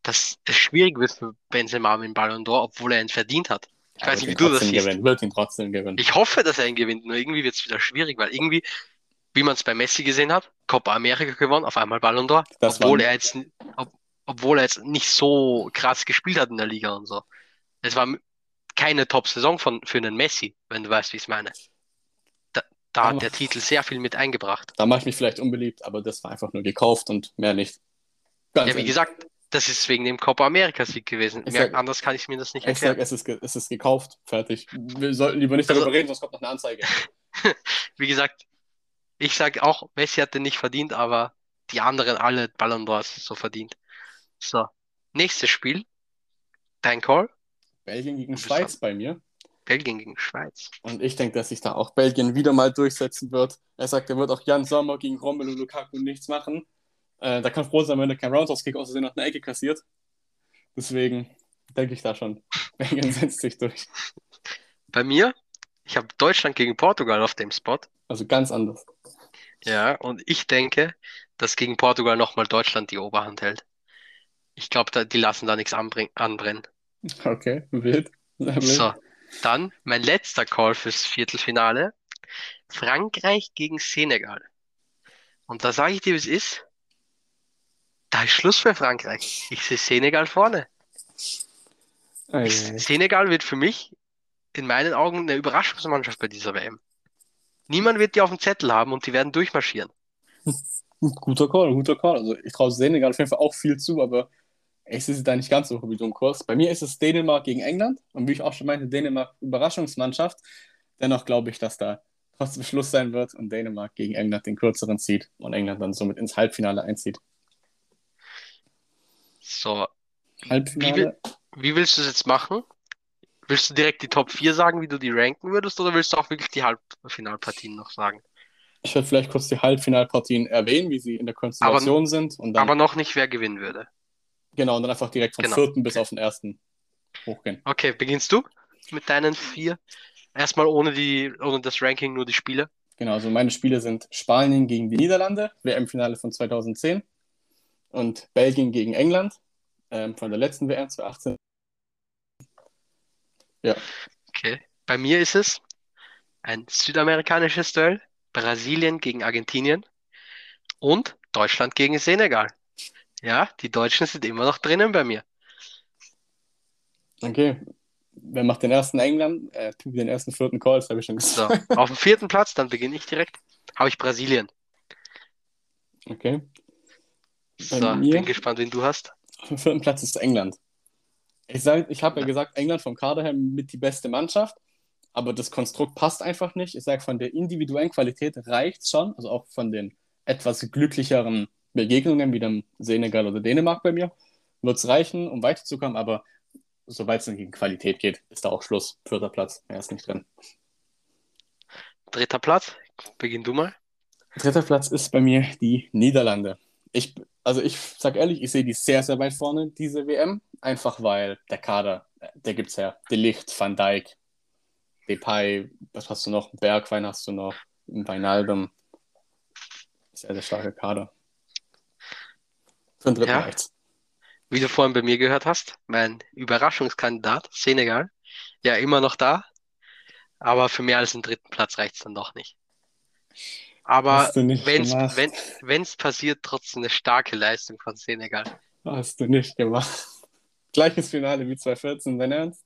dass es schwierig wird für Benzema mit dem Ballon d'Or, obwohl er ihn verdient hat. Ich Er weiß nicht, wie du das siehst. gewinnen, wird ihn trotzdem gewinnen. Ich hoffe, dass er ihn gewinnt, nur irgendwie wird es wieder schwierig, weil irgendwie, wie man es bei Messi gesehen hat, Copa America gewonnen, auf einmal Ballon d'Or, obwohl er jetzt, ob, obwohl er jetzt nicht so krass gespielt hat in der Liga und so. Es war keine Top-Saison von, für einen Messi, wenn du weißt, wie ich es meine. Da, da Aber- hat der Titel sehr viel mit eingebracht. Da mache ich mich vielleicht unbeliebt, aber das war einfach nur gekauft und mehr nicht. Ganz Ja, wie ehrlich. gesagt, das ist wegen dem Copa America-Sieg gewesen. Ich Mehr, sag- anders kann ich mir das nicht Ich sage, erklären. es ist, es ist gekauft, fertig. Wir sollten lieber nicht darüber Also- reden, sonst kommt noch eine Anzeige. Wie gesagt, ich sage auch, Messi hat den nicht verdient, aber die anderen alle Ballon d'Ors so verdient. So, nächstes Spiel. Dein Call. Belgien gegen. Schweiz bei mir. Belgien gegen Schweiz. Und ich denke, dass sich da auch Belgien wieder mal durchsetzen wird. Er sagt, er wird auch Jan Sommer gegen Romelu Lukaku nichts machen. Äh, da kann froh sein, wenn er kein Roundhouse-Kick Versehen noch eine Ecke kassiert. Deswegen denke ich da schon. Belgien setzt sich durch. Bei mir, ich habe Deutschland gegen Portugal auf dem Spot. Also ganz anders. Ja, und ich denke, dass gegen Portugal nochmal Deutschland die Oberhand hält. Ich glaube, die lassen da nichts anbrennen. Okay, wild. So, dann mein letzter Call fürs Viertelfinale. Frankreich gegen Senegal. Und da sage ich dir, wie es ist. Da ist Schluss für Frankreich. Ich sehe Senegal vorne. Ich. Senegal wird für mich in meinen Augen eine Überraschungsmannschaft bei dieser WM. Niemand wird die auf dem Zettel haben und die werden durchmarschieren. Guter Call, guter Call. Also ich traue Senegal auf jeden Fall auch viel zu, aber ich sehe sie da nicht ganz so hoch wie du im Kurs. Bei mir ist es Dänemark gegen England und wie ich auch schon meinte, Dänemark Überraschungsmannschaft. Dennoch glaube ich, dass da trotzdem Schluss sein wird und Dänemark gegen England den kürzeren zieht und England dann somit ins Halbfinale einzieht. So, Halbfinale? wie willst du es jetzt machen? Willst du direkt die Top 4 sagen, wie du die ranken würdest, oder willst du auch wirklich die Halbfinalpartien noch sagen? Ich werde vielleicht kurz die Halbfinalpartien erwähnen, wie sie in der Konstellation sind und dann Aber noch nicht, wer gewinnen würde. genau und dann einfach direkt vom Genau. vierten bis auf den ersten hochgehen. Okay, beginnst du mit deinen vier? Erstmal ohne die, ohne das Ranking, nur die Spiele. Genau, also meine Spiele sind Spanien gegen die Niederlande, WM-Finale von 2010 und Belgien gegen England ähm, von der letzten WM 2018. Okay. Bei mir ist es ein südamerikanisches Duell, Brasilien gegen Argentinien und Deutschland gegen Senegal. Ja, die Deutschen sind immer noch drinnen bei mir. Okay, wer macht den ersten England? Äh, den ersten vierten Call, das habe ich schon So, gesagt. auf dem vierten Platz, dann beginne ich direkt, habe ich Brasilien. Okay, Bei So, mir? bin gespannt, wen du hast. auf dem vierten Platz ist England. Ich, sag, ich habe ja gesagt, England vom Kader her mit die beste Mannschaft, aber das Konstrukt passt einfach nicht. Ich sage, von der individuellen Qualität reicht schon, also auch von den etwas glücklicheren Begegnungen wie dem Senegal oder Dänemark bei mir, wird es reichen, um weiterzukommen, aber sobald es dann gegen Qualität geht, ist da auch Schluss. Vierter Platz, er ist nicht drin. Dritter Platz, beginn du mal. Dritter Platz ist bei mir die Niederlande. Ich, also ich sag ehrlich, ich sehe die sehr, sehr weit vorne, diese WM. Einfach weil der Kader, äh, der gibt's her. De Licht, Van Dijk, Depay, was hast du noch? Bergwein hast du noch, Weinaldum. Sehr, sehr starker Kader. Für den dritten Ja. reicht's. Wie du vorhin bei mir gehört hast, mein Überraschungskandidat, Senegal, ja, immer noch da, aber für mehr als den dritten Platz reicht es dann doch nicht. Aber wenn wenn's passiert, trotzdem eine starke Leistung von Senegal. Hast du nicht gemacht. Gleiches Finale wie 2014, dein Ernst?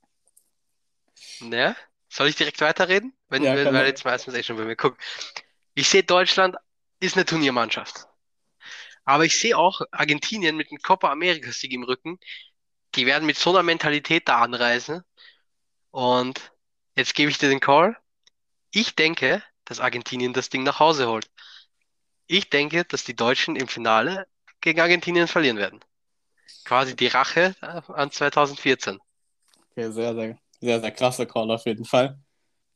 Ne? Soll ich direkt weiterreden? Wenn, Ja, weil, komm weil jetzt meistens eh schon bei mir. Guck, ich sehe Deutschland ist eine Turniermannschaft. Aber ich sehe auch Argentinien mit dem Copa America Sieg im Rücken. Die werden mit so einer Mentalität da anreisen. Und jetzt gebe ich dir den Call. Ich denke, dass Argentinien das Ding nach Hause holt. Ich denke, dass die Deutschen im Finale gegen Argentinien verlieren werden. Quasi die Rache äh, an 2014. Okay, sehr, sehr, sehr, sehr krasser Call auf jeden Fall.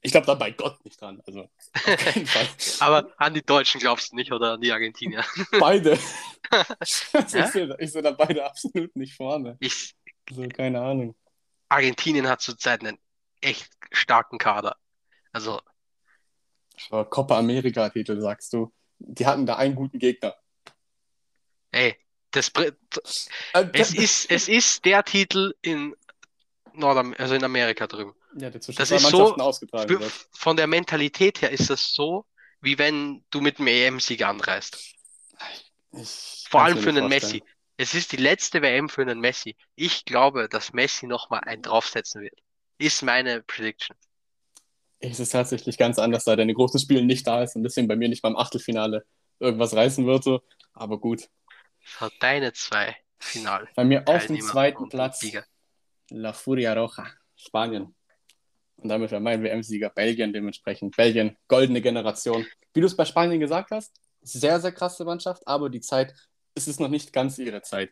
Ich glaube da bei Gott nicht dran. Also auf keinen Fall. Aber an die Deutschen glaubst du nicht oder an die Argentinier? Beide. Also Ja? ich sehe seh da beide absolut nicht vorne. Ich, Also keine Ahnung. Argentinien hat zurzeit einen echt starken Kader. Also, Copa America-Titel, sagst du. Die hatten da einen guten Gegner. ey, das, Äh, es ist, es ist der Titel in Nordam also in Amerika drüben. ja, der zwischen das zwei ist so ausgetragen wird. von der Mentalität her ist das so, wie wenn du mit dem EM-Sieg anreist. Ich Vor allem für einen vorstellen. Messi. Es ist die letzte WM für einen Messi. Ich glaube, dass Messi nochmal einen draufsetzen wird. Ist meine Prediction. Es ist tatsächlich ganz anders, da der in den großen Spielen nicht da ist und deswegen bei mir nicht beim Achtelfinale irgendwas reißen würde. Aber gut. So, deine zwei Final. Bei mir auf dem zweiten Platz. La Furia Roja, Spanien. Und damit wäre mein WM-Sieger Belgien dementsprechend. Belgien, goldene Generation. Wie du es bei Spanien gesagt hast, sehr, sehr krasse Mannschaft, aber die Zeit, es ist noch nicht ganz ihre Zeit.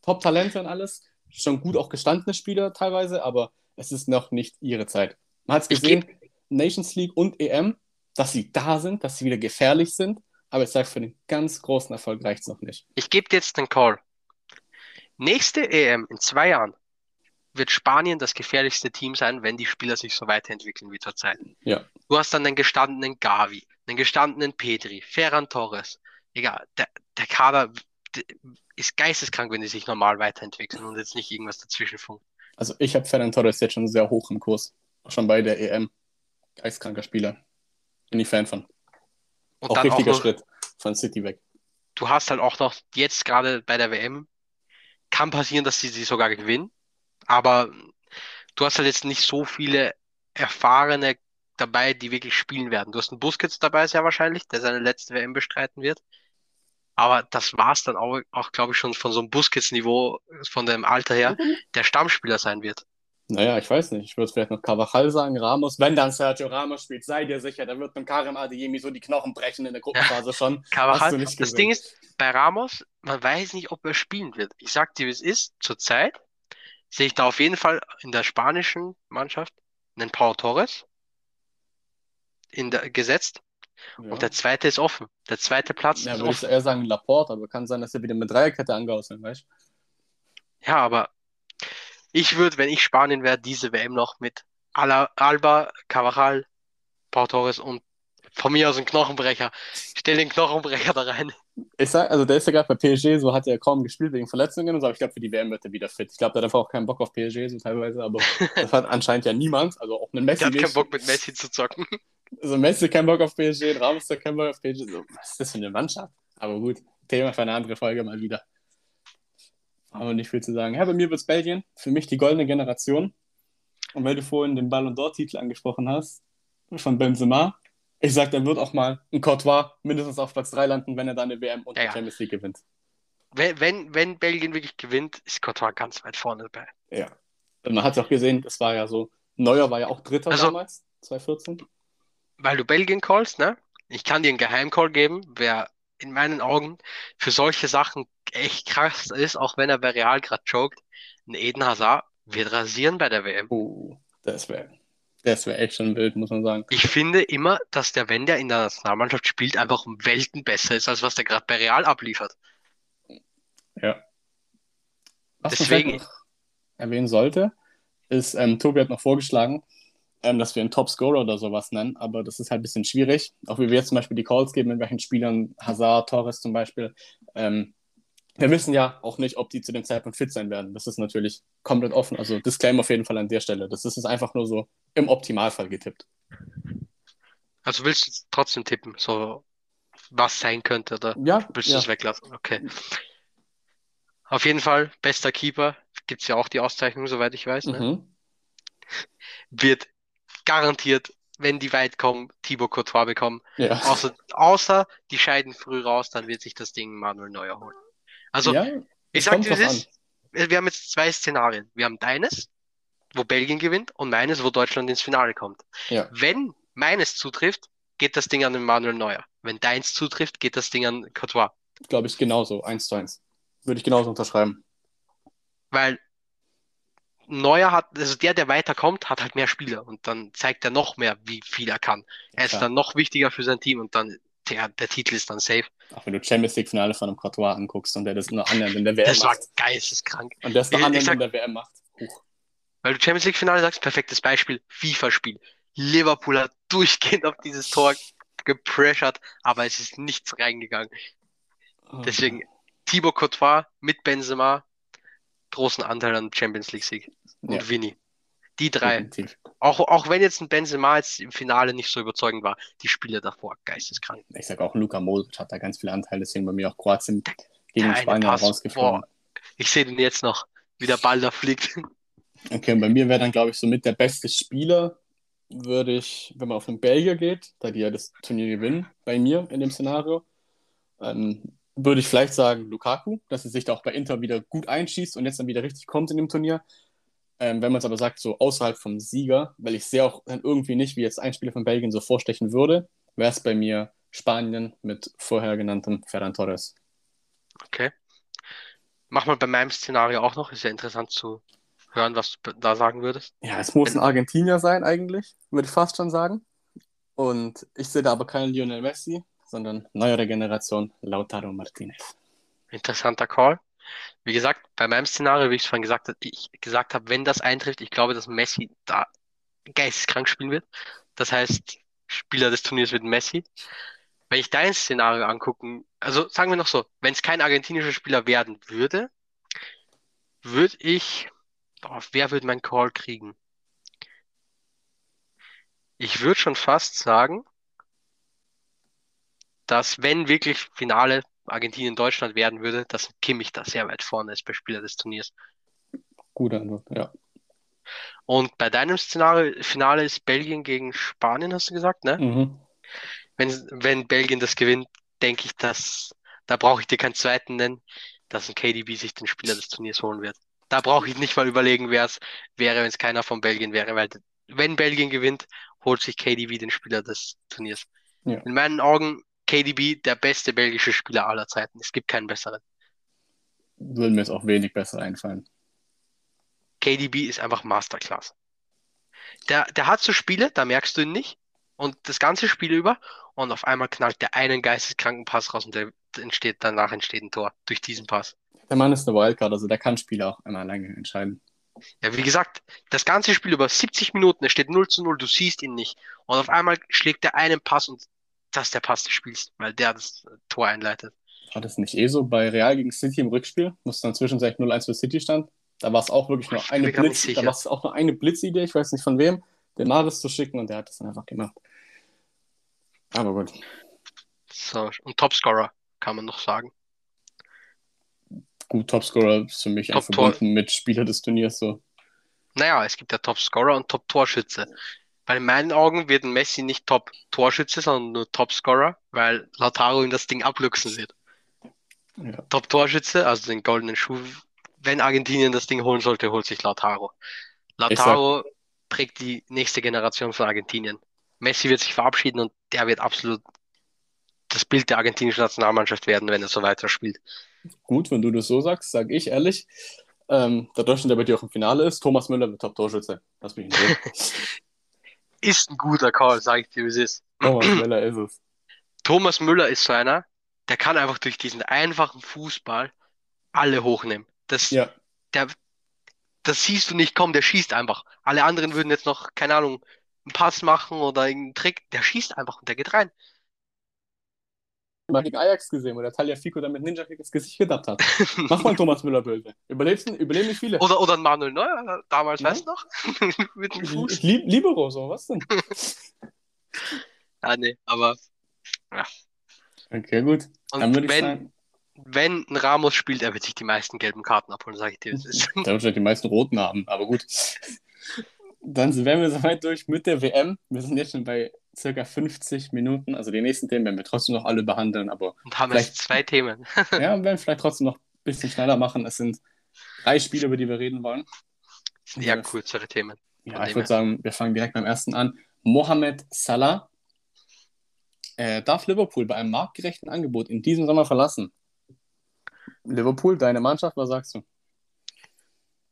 Top-Talente und alles, schon gut auch gestandene Spieler teilweise, aber es ist noch nicht ihre Zeit. Man hat es gesehen, Nations League und EM, dass sie da sind, dass sie wieder gefährlich sind, aber ich sage, für den ganz großen Erfolg reicht es noch nicht. Ich gebe dir jetzt den Call. Nächste EM in zwei Jahren wird Spanien das gefährlichste Team sein, wenn die Spieler sich so weiterentwickeln wie zurzeit. Ja. Du hast dann den gestandenen Gavi, den gestandenen Pedri, Ferran Torres. Egal, der, der Kader d- ist geisteskrank, wenn die sich normal weiterentwickeln und jetzt nicht irgendwas dazwischen funkt. Also ich habe Ferran Torres jetzt schon sehr hoch im Kurs. Schon bei der EM. Geistkranker Spieler. Bin ich Fan von. Und auch richtiger noch, Schritt von City weg. du hast halt auch noch jetzt gerade bei der WM, kann passieren, dass sie sie sogar gewinnen, aber du hast halt jetzt nicht so viele erfahrene dabei, die wirklich spielen werden. Du hast einen Busquets dabei, sehr wahrscheinlich, der seine letzte WM bestreiten wird. Aber das war's dann auch, auch glaube ich, schon von so einem Busquets-Niveau, von dem Alter her, der Stammspieler sein wird. Naja, ich weiß nicht. Ich würde vielleicht noch Carvajal sagen, Ramos. Wenn dann Sergio Ramos spielt, sei dir sicher, da wird einem Karim Adeyemi so die Knochen brechen in der Gruppenphase schon. Du Carvajal, das gesehen. Ding ist, bei Ramos, man weiß nicht, ob er spielen wird. Ich sag dir, wie es ist. Zurzeit sehe ich da auf jeden Fall in der spanischen Mannschaft einen Pau Torres in der, gesetzt Ja, und der zweite ist offen. Der zweite Platz ja ist würde ich eher sagen Laporte, aber kann sein, dass er wieder mit Dreierkette angehauselt, weißt Ja, aber ich würde, wenn ich Spanien wäre, diese WM noch mit Ala, Alba, Carvajal, Pau Torres und von mir aus einen Knochenbrecher. Stell den Knochenbrecher da rein. Ich sag, also der ist ja gerade bei PSG, so hat er kaum gespielt wegen Verletzungen und so, aber ich glaube, für die WM wird er wieder fit. Ich glaube, der hat einfach auch keinen Bock auf PSG, so teilweise, aber das hat anscheinend ja niemand, also auch ein Messi Der hat keinen. Bock mit Messi zu zocken. Also Messi keinen Bock auf PSG, Ramos hat keinen Bock auf PSG. So, was ist das für eine Mannschaft? Aber gut, Thema für eine andere Folge mal wieder. Aber nicht viel zu sagen. Ja, bei mir wird es Belgien. Für mich die goldene Generation. Und weil du vorhin den Ballon d'Or-Titel angesprochen hast, von Benzema, ich sag, der wird auch mal ein Courtois mindestens auf Platz 3 landen, wenn er dann eine WM und Ja, die. Champions League gewinnt. Wenn, wenn, wenn Belgien wirklich gewinnt, ist Courtois ganz weit vorne dabei. Ja. Und man hat es auch gesehen, das war ja so, Neuer war ja auch Dritter Also- damals, 2014. Weil du Belgien callst, ne? Ich kann dir einen Geheimcall geben, wer in meinen Augen für solche Sachen echt krass ist, auch wenn er bei Real gerade joked. Ein Eden Hazard wird rasieren bei der WM. Oh, das wäre das wär echt schon wild, muss man sagen. Ich finde immer, dass der, wenn der in der Nationalmannschaft spielt, einfach um Welten besser ist, als was der gerade bei Real abliefert. Ja. Was Deswegen- man erwähnen sollte, ist, ähm, Tobi hat noch vorgeschlagen, ähm, dass wir einen Top-Scorer oder sowas nennen, aber das ist halt ein bisschen schwierig. Auch wie wir jetzt zum Beispiel die Calls geben, mit welchen Spielern, Hazard, Torres zum Beispiel. Ähm, wir wissen ja auch nicht, ob die zu dem Zeitpunkt fit sein werden. Das ist natürlich komplett offen. Also Disclaimer auf jeden Fall an der Stelle. Das ist einfach nur so im Optimalfall getippt. Also willst du trotzdem tippen, so was sein könnte, oder Ja, willst du ja. es weglassen? Okay. Auf jeden Fall, bester Keeper, gibt's ja auch die Auszeichnung, soweit ich weiß, ne? Mhm. Wird garantiert, wenn die weit kommen, Thibaut Courtois bekommen. Ja. Außer, außer die scheiden früh raus, dann wird sich das Ding Manuel Neuer holen. Also, ja, ich es sag kommt dir, ist. Wir haben jetzt zwei Szenarien. Wir haben deines, wo Belgien gewinnt, und meines, wo Deutschland ins Finale kommt. Ja. Wenn meines zutrifft, geht das Ding an den Manuel Neuer. Wenn deins zutrifft, geht das Ding an Courtois. Glaube ich genauso, eins zu eins. Würde ich genauso unterschreiben. Weil Neuer hat, also der, der weiterkommt, hat halt mehr Spieler und dann zeigt er noch mehr, wie viel er kann. Er ist Klar. dann noch wichtiger für sein Team und dann der, der Titel ist dann safe. Auch wenn du Champions League-Finale von einem Courtois anguckst und der das nur annähernd in der WM Das war macht. geisteskrank. Und der es nur annähernd in der WM macht. Huch. Weil du Champions League Finale sagst, perfektes Beispiel, FIFA-Spiel. Liverpool hat durchgehend auf dieses Tor gepressured, aber es ist nichts reingegangen. Oh. Deswegen Thibaut Courtois mit Benzema großen Anteil an Champions League Sieg und Ja. Vini. Die drei. Definitiv. Auch, auch wenn jetzt ein Benzema jetzt im Finale nicht so überzeugend war, die Spiele davor geisteskrank. Ich sag auch, Luka Modric hat da ganz viel Anteil, deswegen bei mir auch Kroatien gegen Der eine Spanien rausgeflogen. Ich sehe den jetzt noch, wie der Ball da fliegt. Okay, und bei mir wäre dann, glaube ich, so mit der beste Spieler, würde ich, wenn man auf den Belgier geht, da die ja das Turnier gewinnen, bei mir in dem Szenario, ähm, würde ich vielleicht sagen Lukaku, dass er sich da auch bei Inter wieder gut einschießt und jetzt dann wieder richtig kommt in dem Turnier. Ähm, wenn man es aber sagt, so außerhalb vom Sieger, weil ich sehe auch dann irgendwie nicht, wie jetzt ein Spieler von Belgien so vorstechen würde, wäre es bei mir Spanien mit vorher genanntem Ferran Torres. Okay. Mach mal bei meinem Szenario auch noch. Ist ja interessant zu hören, was du da sagen würdest. Ja, es muss ein Argentinier sein eigentlich, würde ich fast schon sagen. Und ich sehe da aber keinen Lionel Messi, sondern neuere Generation Lautaro Martinez. Interessanter Call. Wie gesagt, bei meinem Szenario, wie ich es vorhin gesagt habe, ich gesagt habe, wenn das eintrifft, ich glaube, dass Messi da geisteskrank spielen wird. Das heißt, Spieler des Turniers wird Messi. Wenn ich dein Szenario angucken, also sagen wir noch so, wenn es kein argentinischer Spieler werden würde, würde ich, oh, wer würde meinen Call kriegen? Ich würde schon fast sagen, dass wenn wirklich Finale Argentinien-Deutschland werden würde, dass Kimmich da sehr weit vorne ist bei Spieler des Turniers. Gute Antwort, ja. Und bei deinem Szenario, Finale ist Belgien gegen Spanien, hast du gesagt, ne? Mhm. Wenn, wenn Belgien das gewinnt, denke ich, dass, da brauche ich dir keinen zweiten nennen, dass ein KDB sich den Spieler des Turniers holen wird. Da brauche ich nicht mal überlegen, wer es wäre, wenn es keiner von Belgien wäre, weil wenn Belgien gewinnt, holt sich KDB den Spieler des Turniers. Ja. In meinen Augen KDB der beste belgische Spieler aller Zeiten. Es gibt keinen besseren. Würde mir jetzt auch wenig besser einfallen. KDB ist einfach Masterclass. Der, der hat so Spiele, da merkst du ihn nicht. Und das ganze Spiel über. Und auf einmal knallt der einen geisteskranken Pass raus und der entsteht, danach entsteht ein Tor durch diesen Pass. Der Mann ist eine Wildcard, also der kann Spiele auch einmal lange entscheiden. Ja, wie gesagt, das ganze Spiel über 70 Minuten, es steht 0 zu 0, du siehst ihn nicht. Und auf einmal schlägt der einen Pass und das ist der Pass des Spiels, weil der das Tor einleitet. War das nicht eh so bei Real gegen City im Rückspiel, wo es dann zwischenzeitlich 0-1 für City stand? Da war es auch wirklich nur eine Blitz, da war es auch nur eine Blitzidee, ich weiß nicht von wem, den Maris zu schicken und der hat das dann einfach gemacht. Aber gut. So, und Topscorer kann man noch sagen. Gut, Topscorer ist für mich Top einfach verbunden mit Spieler des Turniers so. Naja, es gibt ja Topscorer und Top-Torschütze. Weil in meinen Augen wird ein Messi nicht Top-Torschütze, sondern nur Topscorer, weil Lautaro ihm das Ding abluchsen wird. Ja. Top-Torschütze, also den goldenen Schuh. Wenn Argentinien das Ding holen sollte, holt sich Lautaro. Lautaro prägt die nächste Generation von Argentinien. Messi wird sich verabschieden und der wird absolut das Bild der argentinischen Nationalmannschaft werden, wenn er so weiter spielt. Gut, wenn du das so sagst, sage ich ehrlich. Ähm, der Deutschland, der bei dir auch im Finale ist, Thomas Müller wird Top-Torschütze. Lass mich in Ruhe. Ist ein guter Call, sage ich dir, wie es ist. Thomas Müller ist es. Thomas Müller ist so einer, der kann einfach durch diesen einfachen Fußball alle hochnehmen. Das, Ja, der, das siehst du nicht kommen, der schießt einfach. Alle anderen würden jetzt noch, keine Ahnung, einen Pass machen oder irgendeinen Trick. Der schießt einfach und der geht rein. Mal gegen Ajax gesehen, wo der Talia Fico dann mit Ninja Kick ins Gesicht gedappt hat. Mach mal Thomas Müller Bild. Überlebst überleben nicht viele. Oder, oder ein Manuel Neuer, damals, Ja. weißt du noch? Mit dem Fuß. lieb, Libero, so, was denn? Ja, nee, aber Okay, gut. Und wenn, sagen, wenn ein Ramos spielt, er wird sich die meisten gelben Karten abholen, sage ich dir. der wird vielleicht die meisten roten haben, aber gut. Dann wären wir soweit durch mit der WM. Wir sind jetzt schon bei circa 50 Minuten. Also die nächsten Themen werden wir trotzdem noch alle behandeln, aber Und haben Vielleicht- jetzt zwei Themen. ja, wir werden vielleicht trotzdem noch ein bisschen schneller machen. Es sind drei Spiele, über die wir reden wollen. Sind eher kürzere Themen. Ja, ich würde sagen, wir fangen direkt beim ersten an. Mohamed Salah äh, darf Liverpool bei einem marktgerechten Angebot in diesem Sommer verlassen. Liverpool, deine Mannschaft, was sagst du?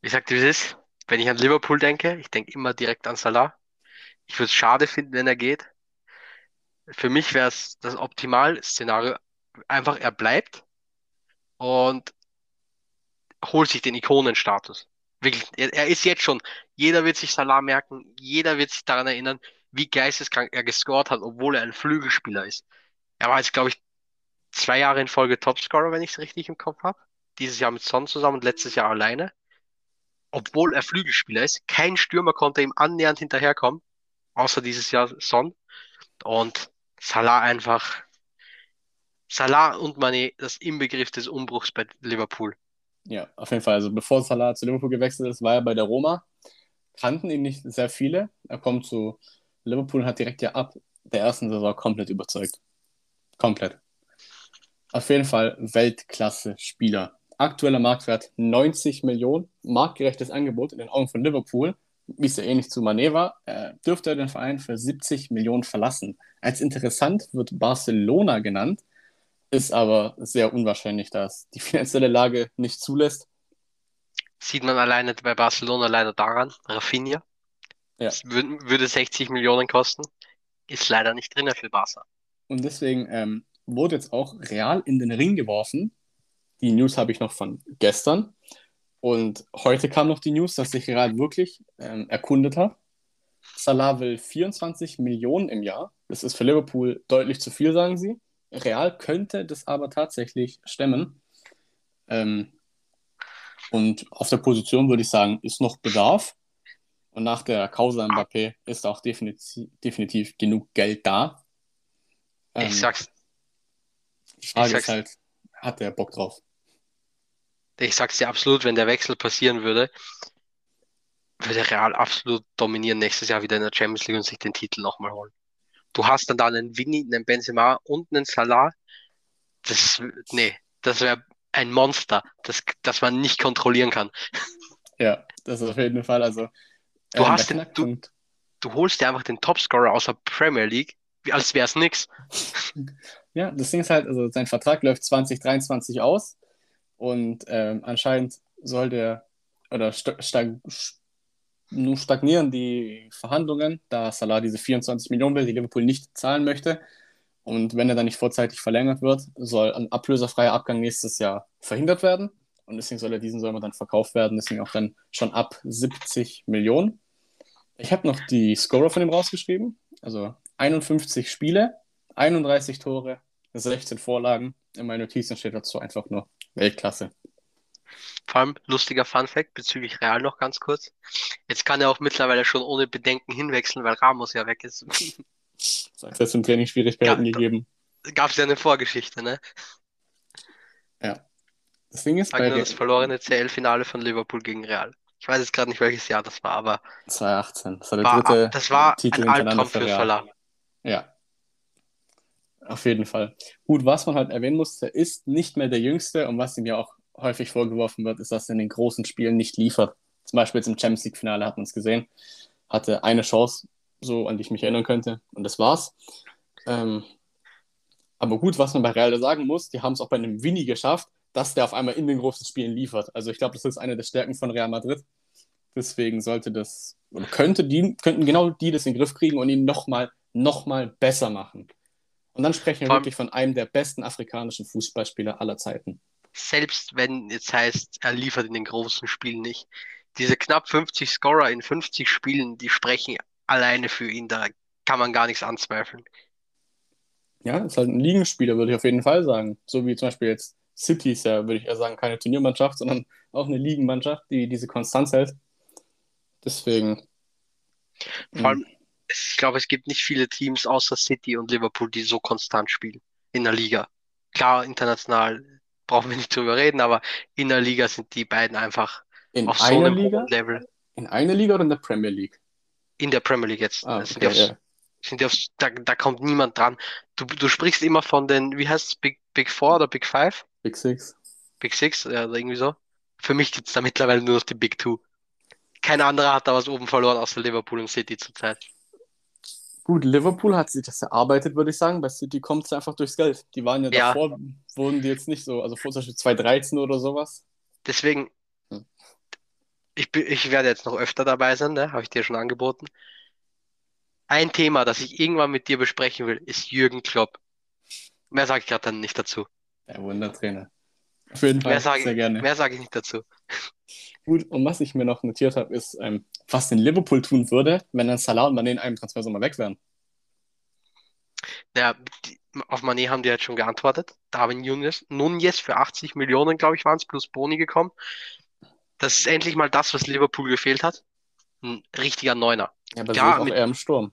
Ich sag dir, wie es ist. Wenn ich an Liverpool denke, ich denke immer direkt an Salah. Ich würde es schade finden, wenn er geht. Für mich wäre es das Optimal-Szenario. Einfach, er bleibt und holt sich den Ikonenstatus. Wirklich, er, er ist jetzt schon. Jeder wird sich Salah merken, jeder wird sich daran erinnern, wie geisteskrank er gescored hat, obwohl er ein Flügelspieler ist. Er war jetzt, glaube ich, zwei Jahre in Folge Topscorer, wenn ich es richtig im Kopf habe. Dieses Jahr mit Son zusammen und letztes Jahr alleine. Obwohl er Flügelspieler ist. Kein Stürmer konnte ihm annähernd hinterherkommen, außer dieses Jahr Son. Und Salah einfach. Salah und Mané, das Inbegriff des Umbruchs bei Liverpool. Ja, auf jeden Fall. Also bevor Salah zu Liverpool gewechselt ist, war er bei der Roma. Kannten ihn nicht sehr viele. Er kommt zu Liverpool und hat direkt ja ab der ersten Saison komplett überzeugt. Komplett. Auf jeden Fall Weltklasse-Spieler. Aktueller Marktwert 90 Millionen. Marktgerechtes Angebot in den Augen von Liverpool. Wie es ja ähnlich zu Mané war, äh, dürfte er den Verein für 70 Millionen verlassen. Als interessant wird Barcelona genannt, ist aber sehr unwahrscheinlich, dass die finanzielle Lage nicht zulässt. Sieht man alleine bei Barcelona leider daran. Rafinha. Ja. Würde 60 Millionen kosten. Ist leider nicht drin für Barca. Und deswegen ähm, wurde jetzt auch Real in den Ring geworfen. Die News habe ich noch von gestern. Und heute kam noch die News, dass sich Real wirklich ähm, erkundet hat. Salah will 24 Millionen im Jahr. Das ist für Liverpool deutlich zu viel, sagen sie. Real könnte das aber tatsächlich stemmen. Ähm, und auf der Position würde ich sagen, ist noch Bedarf. Und nach der Causa Mbappé ist auch definitiv, definitiv genug Geld da. Ähm, Ich sag's, die Frage ich ist sag's- halt, hat der Bock drauf? Ich sag's dir absolut, wenn der Wechsel passieren würde, würde Real absolut dominieren nächstes Jahr wieder in der Champions League und sich den Titel nochmal holen. Du hast dann da einen Vinny, einen Benzema und einen Salah. Das, nee, das wäre ein Monster, das, das man nicht kontrollieren kann. Ja, das ist auf jeden Fall. Also, Du ähm, hast den- du-. Du holst dir einfach den Topscorer aus der Premier League, als wär's nix. Ja, das Ding ist halt, also sein Vertrag läuft 2023 aus und ähm, anscheinend soll der oder sta stag nun stagnieren die Verhandlungen, da Salah diese 24 Millionen will, die Liverpool nicht zahlen möchte. Und wenn er dann nicht vorzeitig verlängert wird, soll ein ablöserfreier Abgang nächstes Jahr verhindert werden. Und deswegen soll er diesen Sommer dann verkauft werden, deswegen auch dann schon ab 70 Millionen. Ich habe noch die Scorer von ihm rausgeschrieben. Also 51 Spiele, 31 Tore, 16 Vorlagen. In meinen Notizen steht dazu einfach nur Weltklasse. Vor allem lustiger Funfact bezüglich Real noch ganz kurz. Jetzt kann er auch mittlerweile schon ohne Bedenken hinwechseln, weil Ramos ja weg ist. Es hat jetzt im Training Schwierigkeiten Ja. gegeben. Gab's ja eine Vorgeschichte, ne? Das Ding ist, bei nur das verlorene CL-Finale von Liverpool gegen Real. Ich weiß jetzt gerade nicht, welches Jahr das war, aber 2018. Das war der war, dritte das war Titel ein Albtraum für. Salah. Ja. Auf jeden Fall. Gut, was man halt erwähnen muss, er ist nicht mehr der Jüngste und was ihm ja auch häufig vorgeworfen wird, ist, dass er in den großen Spielen nicht liefert. Zum Beispiel jetzt im Champions League-Finale hat man es gesehen. Hatte eine Chance, so an die ich mich erinnern könnte, und das war's. Ähm, aber gut, was man bei Real sagen muss, die haben es auch bei einem Winnie geschafft, dass der auf einmal in den großen Spielen liefert. Also ich glaube, das ist eine der Stärken von Real Madrid. Deswegen sollte das, oder könnte die, könnten genau die das in den Griff kriegen und ihn nochmal noch mal besser machen. Und dann sprechen wir wirklich von einem der besten afrikanischen Fußballspieler aller Zeiten. Selbst wenn jetzt heißt, er liefert in den großen Spielen nicht. Diese knapp 50 Scorer in 50 Spielen, die sprechen alleine für ihn. Da kann man gar nichts anzweifeln. Ja, ist halt ein Ligenspieler, würde ich auf jeden Fall sagen. So wie zum Beispiel jetzt City ist ja, würde ich eher sagen, keine Turniermannschaft, sondern auch eine Ligenmannschaft, die diese Konstanz hält. Deswegen. Vor allem, ich glaube, es gibt nicht viele Teams außer City und Liverpool, die so konstant spielen in der Liga. Klar, international brauchen wir nicht drüber reden, aber in der Liga sind die beiden einfach in auf so einem Liga? Level. In einer Liga oder in der Premier League? In der Premier League jetzt. Ah, Das sind die okay, aufs, ja. sind die aufs, da, da kommt niemand dran. Du, du sprichst immer von den, wie heißt es, Big, Big Four oder Big Five? Big Six. Big Six, ja, irgendwie so. Für mich gibt's da mittlerweile nur noch die Big Two. Kein anderer hat da was oben verloren, außer Liverpool und City zurzeit. Gut, Liverpool hat sich das erarbeitet, würde ich sagen. Bei City kommt es einfach durchs Geld. Die waren ja Ja. davor, wurden die jetzt nicht so, also vor zum Beispiel 2013 oder sowas. Deswegen, Hm. ich, ich werde jetzt noch öfter dabei sein, ne? Habe ich dir schon angeboten. Ein Thema, das ich irgendwann mit dir besprechen will, ist Jürgen Klopp. Mehr sage ich gerade dann nicht dazu. Der Wundertrainer. Auf jeden Fall, Mehr sage sehr gerne. mehr sage ich nicht dazu. Gut, und was ich mir noch notiert habe, ist, ähm, was denn Liverpool tun würde, wenn dann Salah und Mané in einem Transfersommer weg wären. Naja, die, auf Mané haben die jetzt schon geantwortet. Darwin Nunes, Nunez für 80 Millionen, glaube ich, waren es, plus Boni gekommen. Das ist endlich mal das, was Liverpool gefehlt hat. Ein richtiger Neuner. Ja, aber Ja, ist auch mit- eher im Sturm.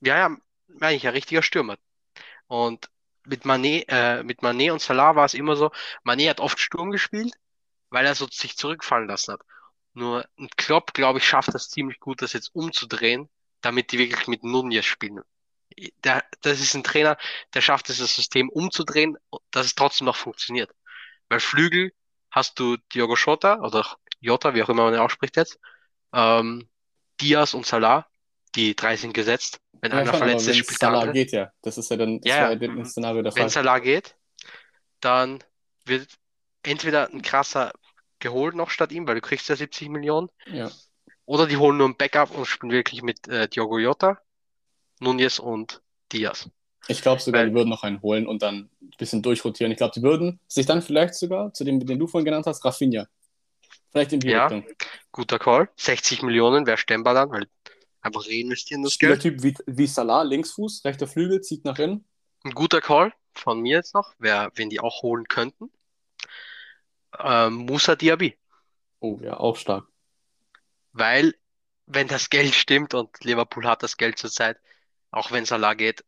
Ja, ja, meine ich ja, richtiger Stürmer. Und mit Mané, äh, mit Mané und Salah war es immer so, Mané hat oft Sturm gespielt, weil er so sich zurückfallen lassen hat. Nur ein Klopp, glaube ich, schafft das ziemlich gut, das jetzt umzudrehen, damit die wirklich mit Nunez spielen. Der, das ist ein Trainer, der schafft es, das System umzudrehen, dass es trotzdem noch funktioniert. Weil Flügel hast du Diogo Jota oder Jota, wie auch immer man ihn ausspricht jetzt, ähm, Diaz und Salah, die drei sind gesetzt. Wenn Ja, einer schon, verletzt ist, spielt Salah andere. geht ja. Das ist ja dann das Ja, ja. dem Szenario der Wenn Fall. Salah geht, dann wird entweder ein krasser geholt noch statt ihm, weil du kriegst ja 70 Millionen, Ja. oder die holen nur ein Backup und spielen wirklich mit äh, Diogo Jota, Nunez und Diaz. Ich glaube sogar, Weil- die würden noch einen holen und dann ein bisschen durchrotieren. Ich glaube, die würden sich dann vielleicht sogar, zu dem, den du vorhin genannt hast, Rafinha. Vielleicht in die Ja. Richtung. Guter Call. 60 Millionen wäre stemmbar dann, weil einfach reinvestieren das Geld. Spielertyp wie, wie Salah, Linksfuß, rechter Flügel, zieht nach innen. Ein guter Call von mir jetzt noch, wer, wenn die auch holen könnten. Ähm, Musa Diaby. Oh ja, auch stark. Weil, wenn das Geld stimmt und Liverpool hat das Geld zurzeit, auch wenn Salah geht,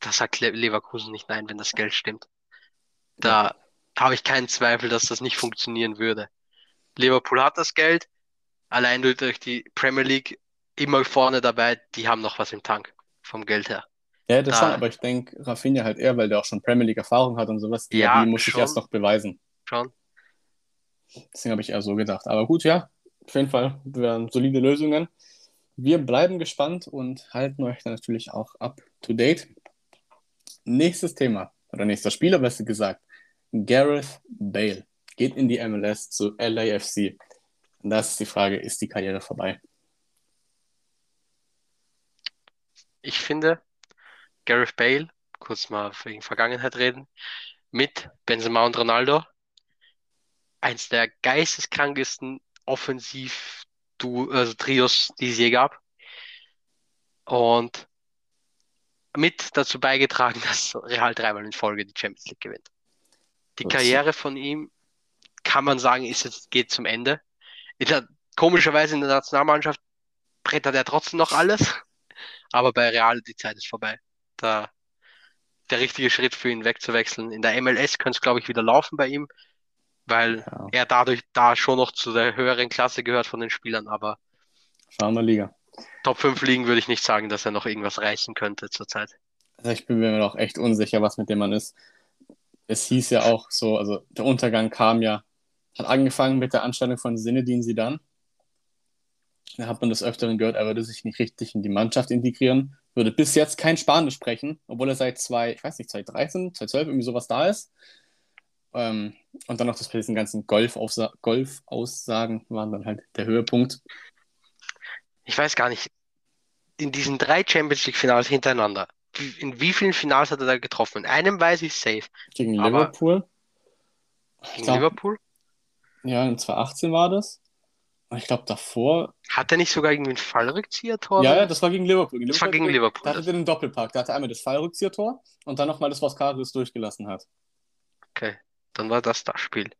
da sagt Le Leverkusen nicht nein, wenn das Geld stimmt. Da habe ich keinen Zweifel, dass das nicht funktionieren würde. Liverpool hat das Geld, allein durch die Premier League immer vorne dabei, die haben noch was im Tank vom Geld her. Ja, das Da- schon, aber ich denke, Rafinha halt eher, weil der auch schon Premier League Erfahrung hat und sowas. Ja, die muss ich schon. erst noch beweisen. Schon. Deswegen habe ich eher so gedacht. Aber gut, ja, auf jeden Fall wären solide Lösungen. Wir bleiben gespannt und halten euch dann natürlich auch up to date. Nächstes Thema, oder nächster Spieler, besser gesagt. Gareth Bale geht in die MLS zu LAFC. Und das ist die Frage, ist die Karriere vorbei? Ich finde, Gareth Bale, kurz mal wegen Vergangenheit reden, mit Benzema und Ronaldo, eins der geisteskrankesten offensiv also Trios, die es je gab. Und mit dazu beigetragen, dass Real dreimal in Folge die Champions League gewinnt. Die Gut. Karriere von ihm, kann man sagen, ist jetzt, geht zum Ende. Der, komischerweise in der Nationalmannschaft brettert er trotzdem noch alles. Aber bei Real, die Zeit ist vorbei. Da, der richtige Schritt für ihn wegzuwechseln. In der MLS könnte es, glaube ich, wieder laufen bei ihm, weil Ja, er dadurch da schon noch zu der höheren Klasse gehört von den Spielern. Aber schauen wir Liga. Top 5 Ligen würde ich nicht sagen, dass er noch irgendwas reißen könnte zurzeit. Also ich bin mir noch echt unsicher, was mit dem Mann ist. Es hieß ja auch so, also der Untergang kam ja, hat angefangen mit der Anstellung von Zinedine Zidane. Da hat man des Öfteren gehört, er würde sich nicht richtig in die Mannschaft integrieren, würde bis jetzt kein Spanisch sprechen, obwohl er seit zwei, ich weiß nicht, 2013, 2012 irgendwie sowas da ist. Ähm, und dann noch das bei diesen ganzen Golf-Aussagen Golf waren dann halt der Höhepunkt. Ich weiß gar nicht, in diesen drei Champions League Finals hintereinander, in wie vielen Finals hat er da getroffen? In einem weiß ich safe. Gegen Liverpool. Gegen glaub, Liverpool? Ja, in 2018 war das. Ich glaube, davor Hat er nicht sogar irgendwie ein Fallrückzieher-Tor? Ja, ja, das war gegen Liverpool. Gegen Das war gegen Liverpool. Da hatte er den Doppelpack. Da hatte er einmal das Fallrückzieher-Tor und dann nochmal das, was Karius durchgelassen hat. Okay, dann war das das Spiel.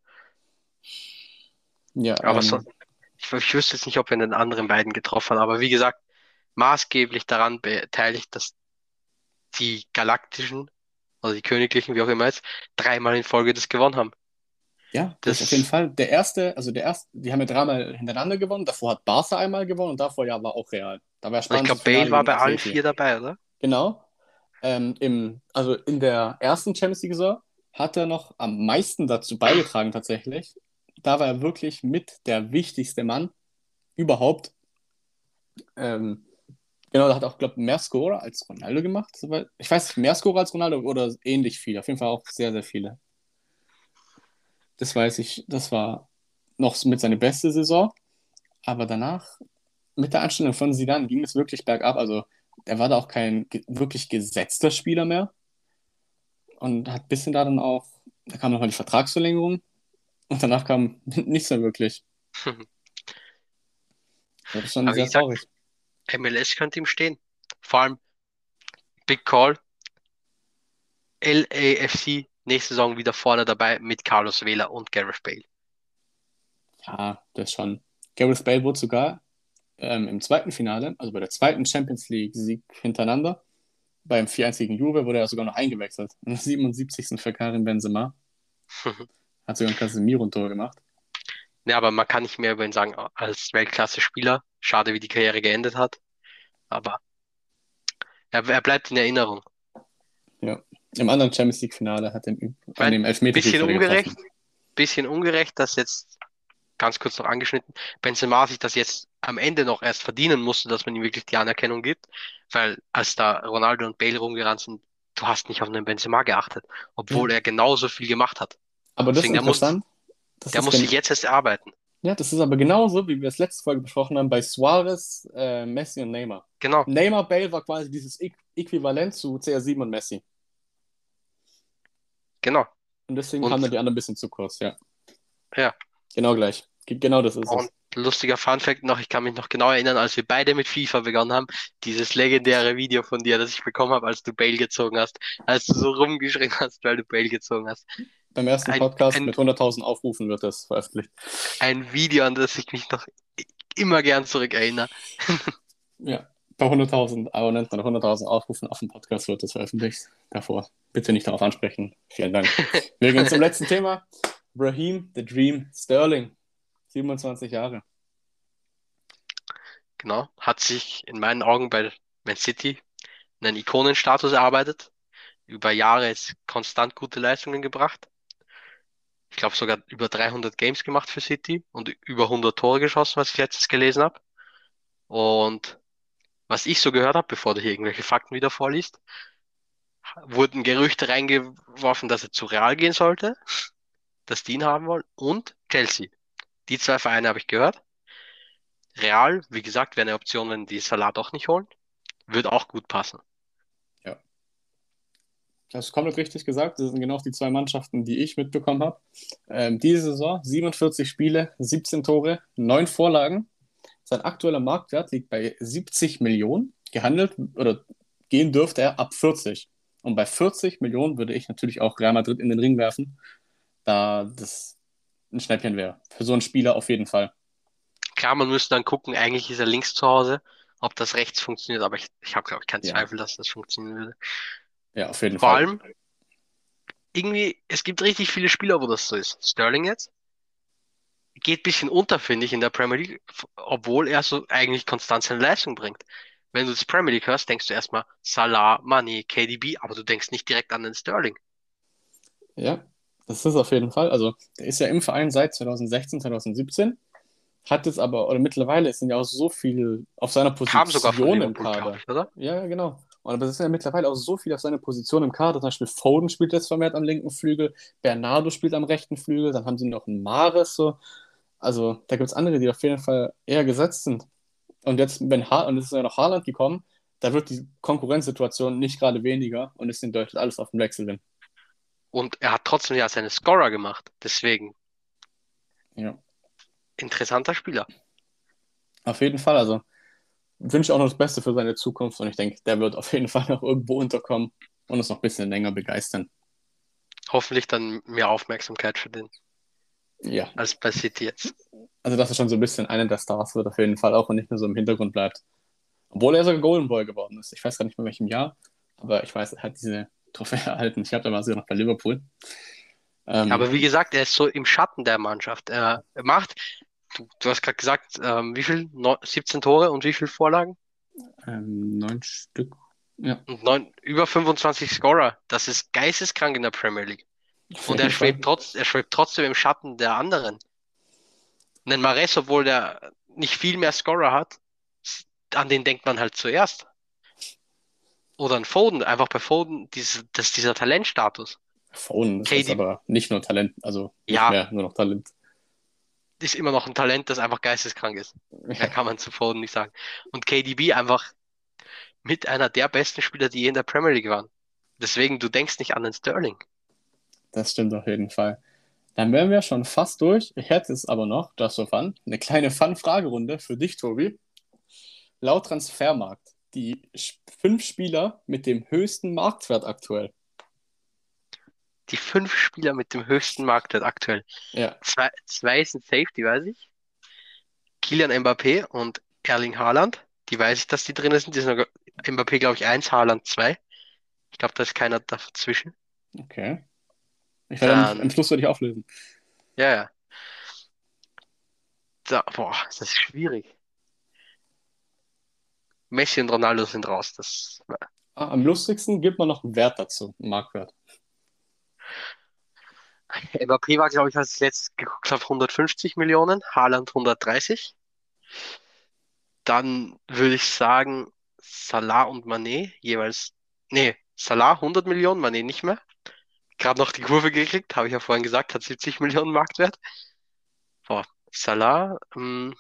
Ja, Aber ähm, so, ich, ich wüsste jetzt nicht, ob wir in den anderen beiden getroffen haben, aber wie gesagt, maßgeblich daran beteiligt, dass die Galaktischen, also die Königlichen, wie auch immer jetzt, dreimal in Folge das gewonnen haben. Ja, das das- auf jeden Fall der erste, also der erste, die haben ja dreimal hintereinander gewonnen. Davor hat Barca einmal gewonnen und davor ja war auch Real. Da war Und ich glaube, Bale war bei allen vier dabei, oder? Genau. Ähm, im, also in der ersten Champions League-Saison hat er noch am meisten dazu beigetragen, tatsächlich. Da war er wirklich mit der wichtigste Mann überhaupt. Ähm, genau, da hat auch, glaube ich, mehr Scorer als Ronaldo gemacht. Ich weiß nicht, mehr Scorer als Ronaldo oder ähnlich viele. Auf jeden Fall auch sehr, sehr viele. Das weiß ich, das war noch mit seiner beste Saison. Aber danach, mit der Anstellung von Zidane, ging es wirklich bergab. Also er war da auch kein wirklich gesetzter Spieler mehr. Und hat ein bisschen da dann auch, da kam nochmal die Vertragsverlängerung. Und danach kam nichts mehr wirklich. Das ist schon Aber sehr ich sag- traurig. MLS könnte ihm stehen. Vor allem Big Call. LAFC nächste Saison wieder vorne dabei mit Carlos Vela und Gareth Bale. Ja, das schon. Gareth Bale wurde sogar ähm, im zweiten Finale, also bei der zweiten Champions League-Sieg hintereinander, beim 4-1 gegen Juve wurde er sogar noch eingewechselt. Am 77. für Karim Benzema. Hat sogar ein Casemiro-Tor gemacht. Ja, aber man kann nicht mehr über ihn sagen als Weltklasse-Spieler. Schade, wie die Karriere geendet hat. Aber er, er bleibt in Erinnerung. Im anderen Champions League-Finale hat er an dem Elfmeterschieß Bisschen ungerecht, getroffen. bisschen ungerecht, dass jetzt ganz kurz noch angeschnitten, Benzema sich das jetzt am Ende noch erst verdienen musste, dass man ihm wirklich die Anerkennung gibt, weil als da Ronaldo und Bale rumgerannt sind, du hast nicht auf den Benzema geachtet, obwohl er genauso viel gemacht hat. Aber das ist Deswegen, der muss- interessant. Das Der ist muss sich jetzt erst erarbeiten. ja, das ist aber genauso, wie wir es letzte Folge besprochen haben, bei Suarez, äh, Messi und Neymar. Genau. Neymar Bale war quasi dieses Äqu- Äquivalent zu CR7 und Messi. Genau. Und deswegen Und- kamen dann die anderen ein bisschen zu kurz, ja. Ja. Genau gleich. Ge- Genau das ist Und es. lustiger Funfact noch, ich kann mich noch genau erinnern, als wir beide mit FIFA begonnen haben, dieses legendäre Video von dir, das ich bekommen habe, als du Bale gezogen hast, als du so rumgeschrien hast, weil du Bale gezogen hast. Beim ersten ein- Podcast ein- mit 100.000 Aufrufen wird das veröffentlicht. Ein Video, an das ich mich noch immer gern zurückerinnere. Ja. Bei 100.000 Abonnenten oder 100.000 Aufrufen auf dem Podcast wird das veröffentlicht. Davor. Bitte nicht darauf ansprechen. Vielen Dank. Wir gehen zum letzten Thema. Raheem, The Dream, Sterling. 27 Jahre. Genau. Hat sich in meinen Augen bei Man City einen Ikonenstatus erarbeitet. Über Jahre jetzt konstant gute Leistungen gebracht. Ich glaube sogar über 300 Games gemacht für City und über 100 Tore geschossen, was ich letztes gelesen habe. Und was ich so gehört habe, bevor du hier irgendwelche Fakten wieder vorliest, wurden Gerüchte reingeworfen, dass er zu Real gehen sollte, dass die ihn haben wollen und Chelsea. Die zwei Vereine habe ich gehört. Real, wie gesagt, wäre eine Option, wenn die Salah doch nicht holen. Wird auch gut passen. Das ist komplett richtig gesagt. Das sind genau die zwei Mannschaften, die ich mitbekommen habe. Ähm, diese Saison 47 Spiele, 17 Tore, 9 Vorlagen. Sein aktueller Marktwert liegt bei 70 Millionen. Gehandelt oder gehen dürfte er ab 40. Und bei 40 Millionen würde ich natürlich auch Real Madrid in den Ring werfen, da das ein Schnäppchen wäre. Für so einen Spieler auf jeden Fall. Klar, man müsste dann gucken, eigentlich ist er links zu Hause, ob das rechts funktioniert, aber ich, ich habe, glaube ich, keinen Ja. Zweifel, dass das funktionieren würde. Ja, auf jeden Vor Fall. allem, irgendwie, es gibt richtig viele Spieler, wo das so ist. Sterling jetzt geht ein bisschen unter, finde ich, in der Premier League, obwohl er so eigentlich konstant seine Leistung bringt. Wenn du das Premier League hörst, denkst du erstmal Salah, Mane, KDB, aber du denkst nicht direkt an den Sterling. Ja, das ist auf jeden Fall. Also, der ist ja im Verein seit 2016, 2017. Hat jetzt aber, oder mittlerweile sind ja auch so viel auf seiner Kam sogar von Position im Kader. ich, oder? Ja, ja, genau. Und aber es sind ja mittlerweile auch so viel auf seiner Position im Kader. Zum Beispiel Foden spielt jetzt vermehrt am linken Flügel, Bernardo spielt am rechten Flügel, dann haben sie noch einen Mares so. Also da gibt es andere, die auf jeden Fall eher gesetzt sind. Und jetzt, wenn ha und es ist ja noch Haaland gekommen, da wird die Konkurrenzsituation nicht gerade weniger und es sind deutlich alles auf dem Wechsel hin. Und er hat trotzdem ja seine Scorer gemacht. Deswegen Ja. interessanter Spieler. Auf jeden Fall, also wünsche auch noch das Beste für seine Zukunft und ich denke, der wird auf jeden Fall noch irgendwo unterkommen und uns noch ein bisschen länger begeistern. Hoffentlich dann mehr Aufmerksamkeit für den Ja, bei City jetzt. also dass er schon so ein bisschen einer der Stars wird, auf jeden Fall auch und nicht nur so im Hintergrund bleibt. Obwohl er sogar Golden Boy geworden ist. Ich weiß gar nicht mehr welchem Jahr, aber ich weiß, er hat diese Trophäe erhalten. Ich glaube, da war sie noch bei Liverpool. Ähm, Aber wie gesagt, er ist so im Schatten der Mannschaft. Er, macht, du, du hast gerade gesagt, ähm, wie viel? Neu- 17 Tore und wie viel Vorlagen? ähm, neun Stück. Ja, Und neun, über 25 Scorer. Das ist geisteskrank in der Premier League. Und er schwebt, trotz, er schwebt trotzdem im Schatten der anderen. Nen Mares, obwohl der nicht viel mehr Scorer hat, an den denkt man halt zuerst. Oder ein Foden, einfach bei Foden, dieses, das ist dieser Talentstatus. Foden ist KD jetzt aber nicht nur Talent, also nicht Ja. mehr nur noch Talent. Ist immer noch ein Talent, das einfach geisteskrank ist. Mehr kann man zu Foden nicht sagen. Und KDB einfach mit einer der besten Spieler, die je in der Premier League waren. Deswegen, du denkst nicht an den Sterling. Das stimmt auf jeden Fall. Dann wären wir schon fast durch. Ich hätte es aber noch, das so fun, eine kleine Fun-Fragerunde für dich, Tobi. Laut Transfermarkt, die fünf Spieler mit dem höchsten Marktwert aktuell. Die fünf Spieler mit dem höchsten Marktwert aktuell. Ja. Zwei, zwei sind Safety, weiß ich. Kilian Mbappé und Erling Haaland. Die weiß ich, dass die drin sind. Die sind Mbappé, glaube ich, eins, Haaland zwei. Ich glaube, da ist keiner dazwischen. Okay. Ich werde Dann- am, am Schluss würde ich auflösen. Ja, ja. Da, boah, das ist schwierig. Messi und Ronaldo sind raus. Das, Ah, am lustigsten gibt man noch einen Wert dazu, einen Marktwert. Mbappé war, glaube ich, als ich letztes geguckt habe, 150 Millionen, Haaland 130. Dann würde ich sagen, Salah und Mané jeweils, nee, Salah 100 Millionen, Mané nicht mehr. Gerade noch die Kurve gekriegt, habe ich ja vorhin gesagt, hat 70 Millionen Marktwert. Boah, Salah, ähm,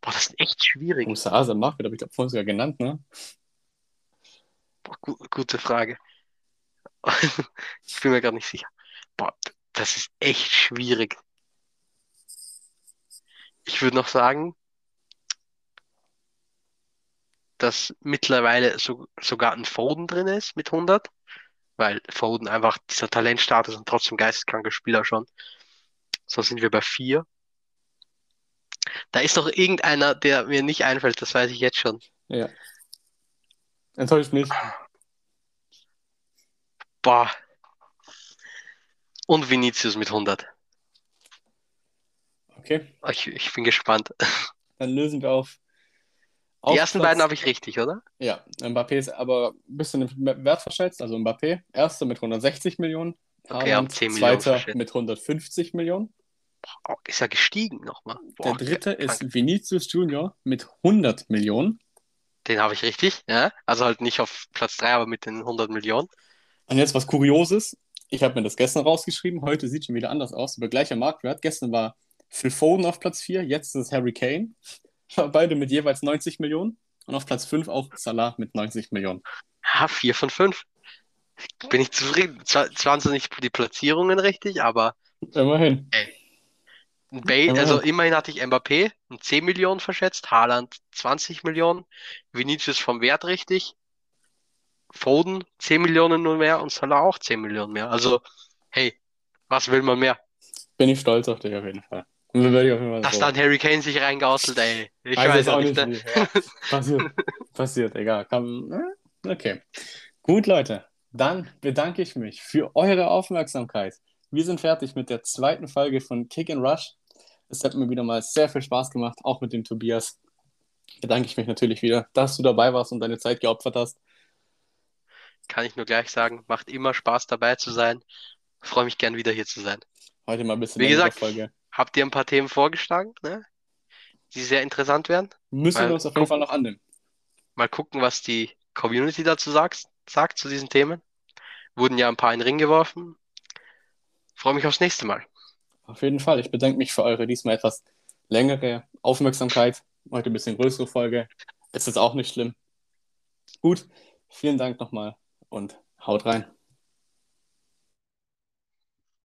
boah, das ist echt schwierig. Musa Asa Marktwert habe ich glaube vorhin sogar genannt, ne? Boah, gu gute Frage. Ich bin mir gar nicht sicher. Boah, das ist echt schwierig. Ich würde noch sagen, dass mittlerweile so, sogar ein Foden drin ist mit 100, weil Foden einfach dieser Talentstatus und trotzdem geisteskranker Spieler schon. So sind wir bei vier. Da ist noch irgendeiner, der mir nicht einfällt, das weiß ich jetzt schon. Ja. Enttäuscht mich. Boah. Und Vinicius mit 100. Okay, Ich, ich bin gespannt. dann lösen wir auf. Die ersten Platz- beiden habe ich richtig, oder? Ja, Mbappé ist aber ein bisschen im Wert verschätzt. Also Mbappé, erster mit 160 Millionen. Okay, Haaland, um 10 Millionen zweiter verschätzt. mit 150 Millionen. Oh, ist er gestiegen nochmal? Der Boah, dritte krank. ist Vinicius Junior mit 100 Millionen. Den habe ich richtig, ja. Also halt nicht auf Platz 3, aber mit den 100 Millionen. Und jetzt was Kurioses. Ich habe mir das gestern rausgeschrieben. Heute sieht schon wieder anders aus. Aber gleicher Marktwert. Gestern war Phil Foden auf Platz 4. Jetzt ist es Harry Kane. Beide mit jeweils 90 Millionen. Und auf Platz 5 auch Salah mit 90 Millionen. Ja, 4 von 5. Bin ich zufrieden. Zwar, so nicht die Platzierungen richtig, aber Immerhin. Bale, Ja. also immerhin hatte ich Mbappé um 10 Millionen verschätzt, Haaland 20 Millionen, Vinicius vom Wert richtig, Foden 10 Millionen nur mehr und Salah auch 10 Millionen mehr. Also, hey, was will man mehr? Bin ich stolz auf dich auf jeden Fall. Dass dann Harry Kane sich reingeaustelt, ey. Ich weiß ist auch nicht. nicht ne? Ja, passiert. passiert, egal. Äh, okay. Gut, Leute. Dann bedanke ich mich für eure Aufmerksamkeit. Wir sind fertig mit der zweiten Folge von Kick and Rush. Es hat mir wieder mal sehr viel Spaß gemacht, auch mit dem Tobias. Bedanke ich mich natürlich wieder, dass du dabei warst und deine Zeit geopfert hast. Kann ich nur gleich sagen, macht immer Spaß dabei zu sein. Freue mich gern wieder hier zu sein. Heute mal ein bisschen Wie gesagt, Folge. Habt ihr ein paar Themen vorgeschlagen, ne? Die sehr interessant wären? Müssen mal wir uns auf jeden Fall noch annehmen. Mal gucken, was die Community dazu sagt, sagt zu diesen Themen. Wurden ja ein paar in den Ring geworfen. Freue mich aufs nächste Mal. Auf jeden Fall. Ich bedanke mich für eure diesmal etwas längere Aufmerksamkeit. Heute ein bisschen größere Folge. Ist jetzt auch nicht schlimm. Gut, vielen Dank nochmal und haut rein.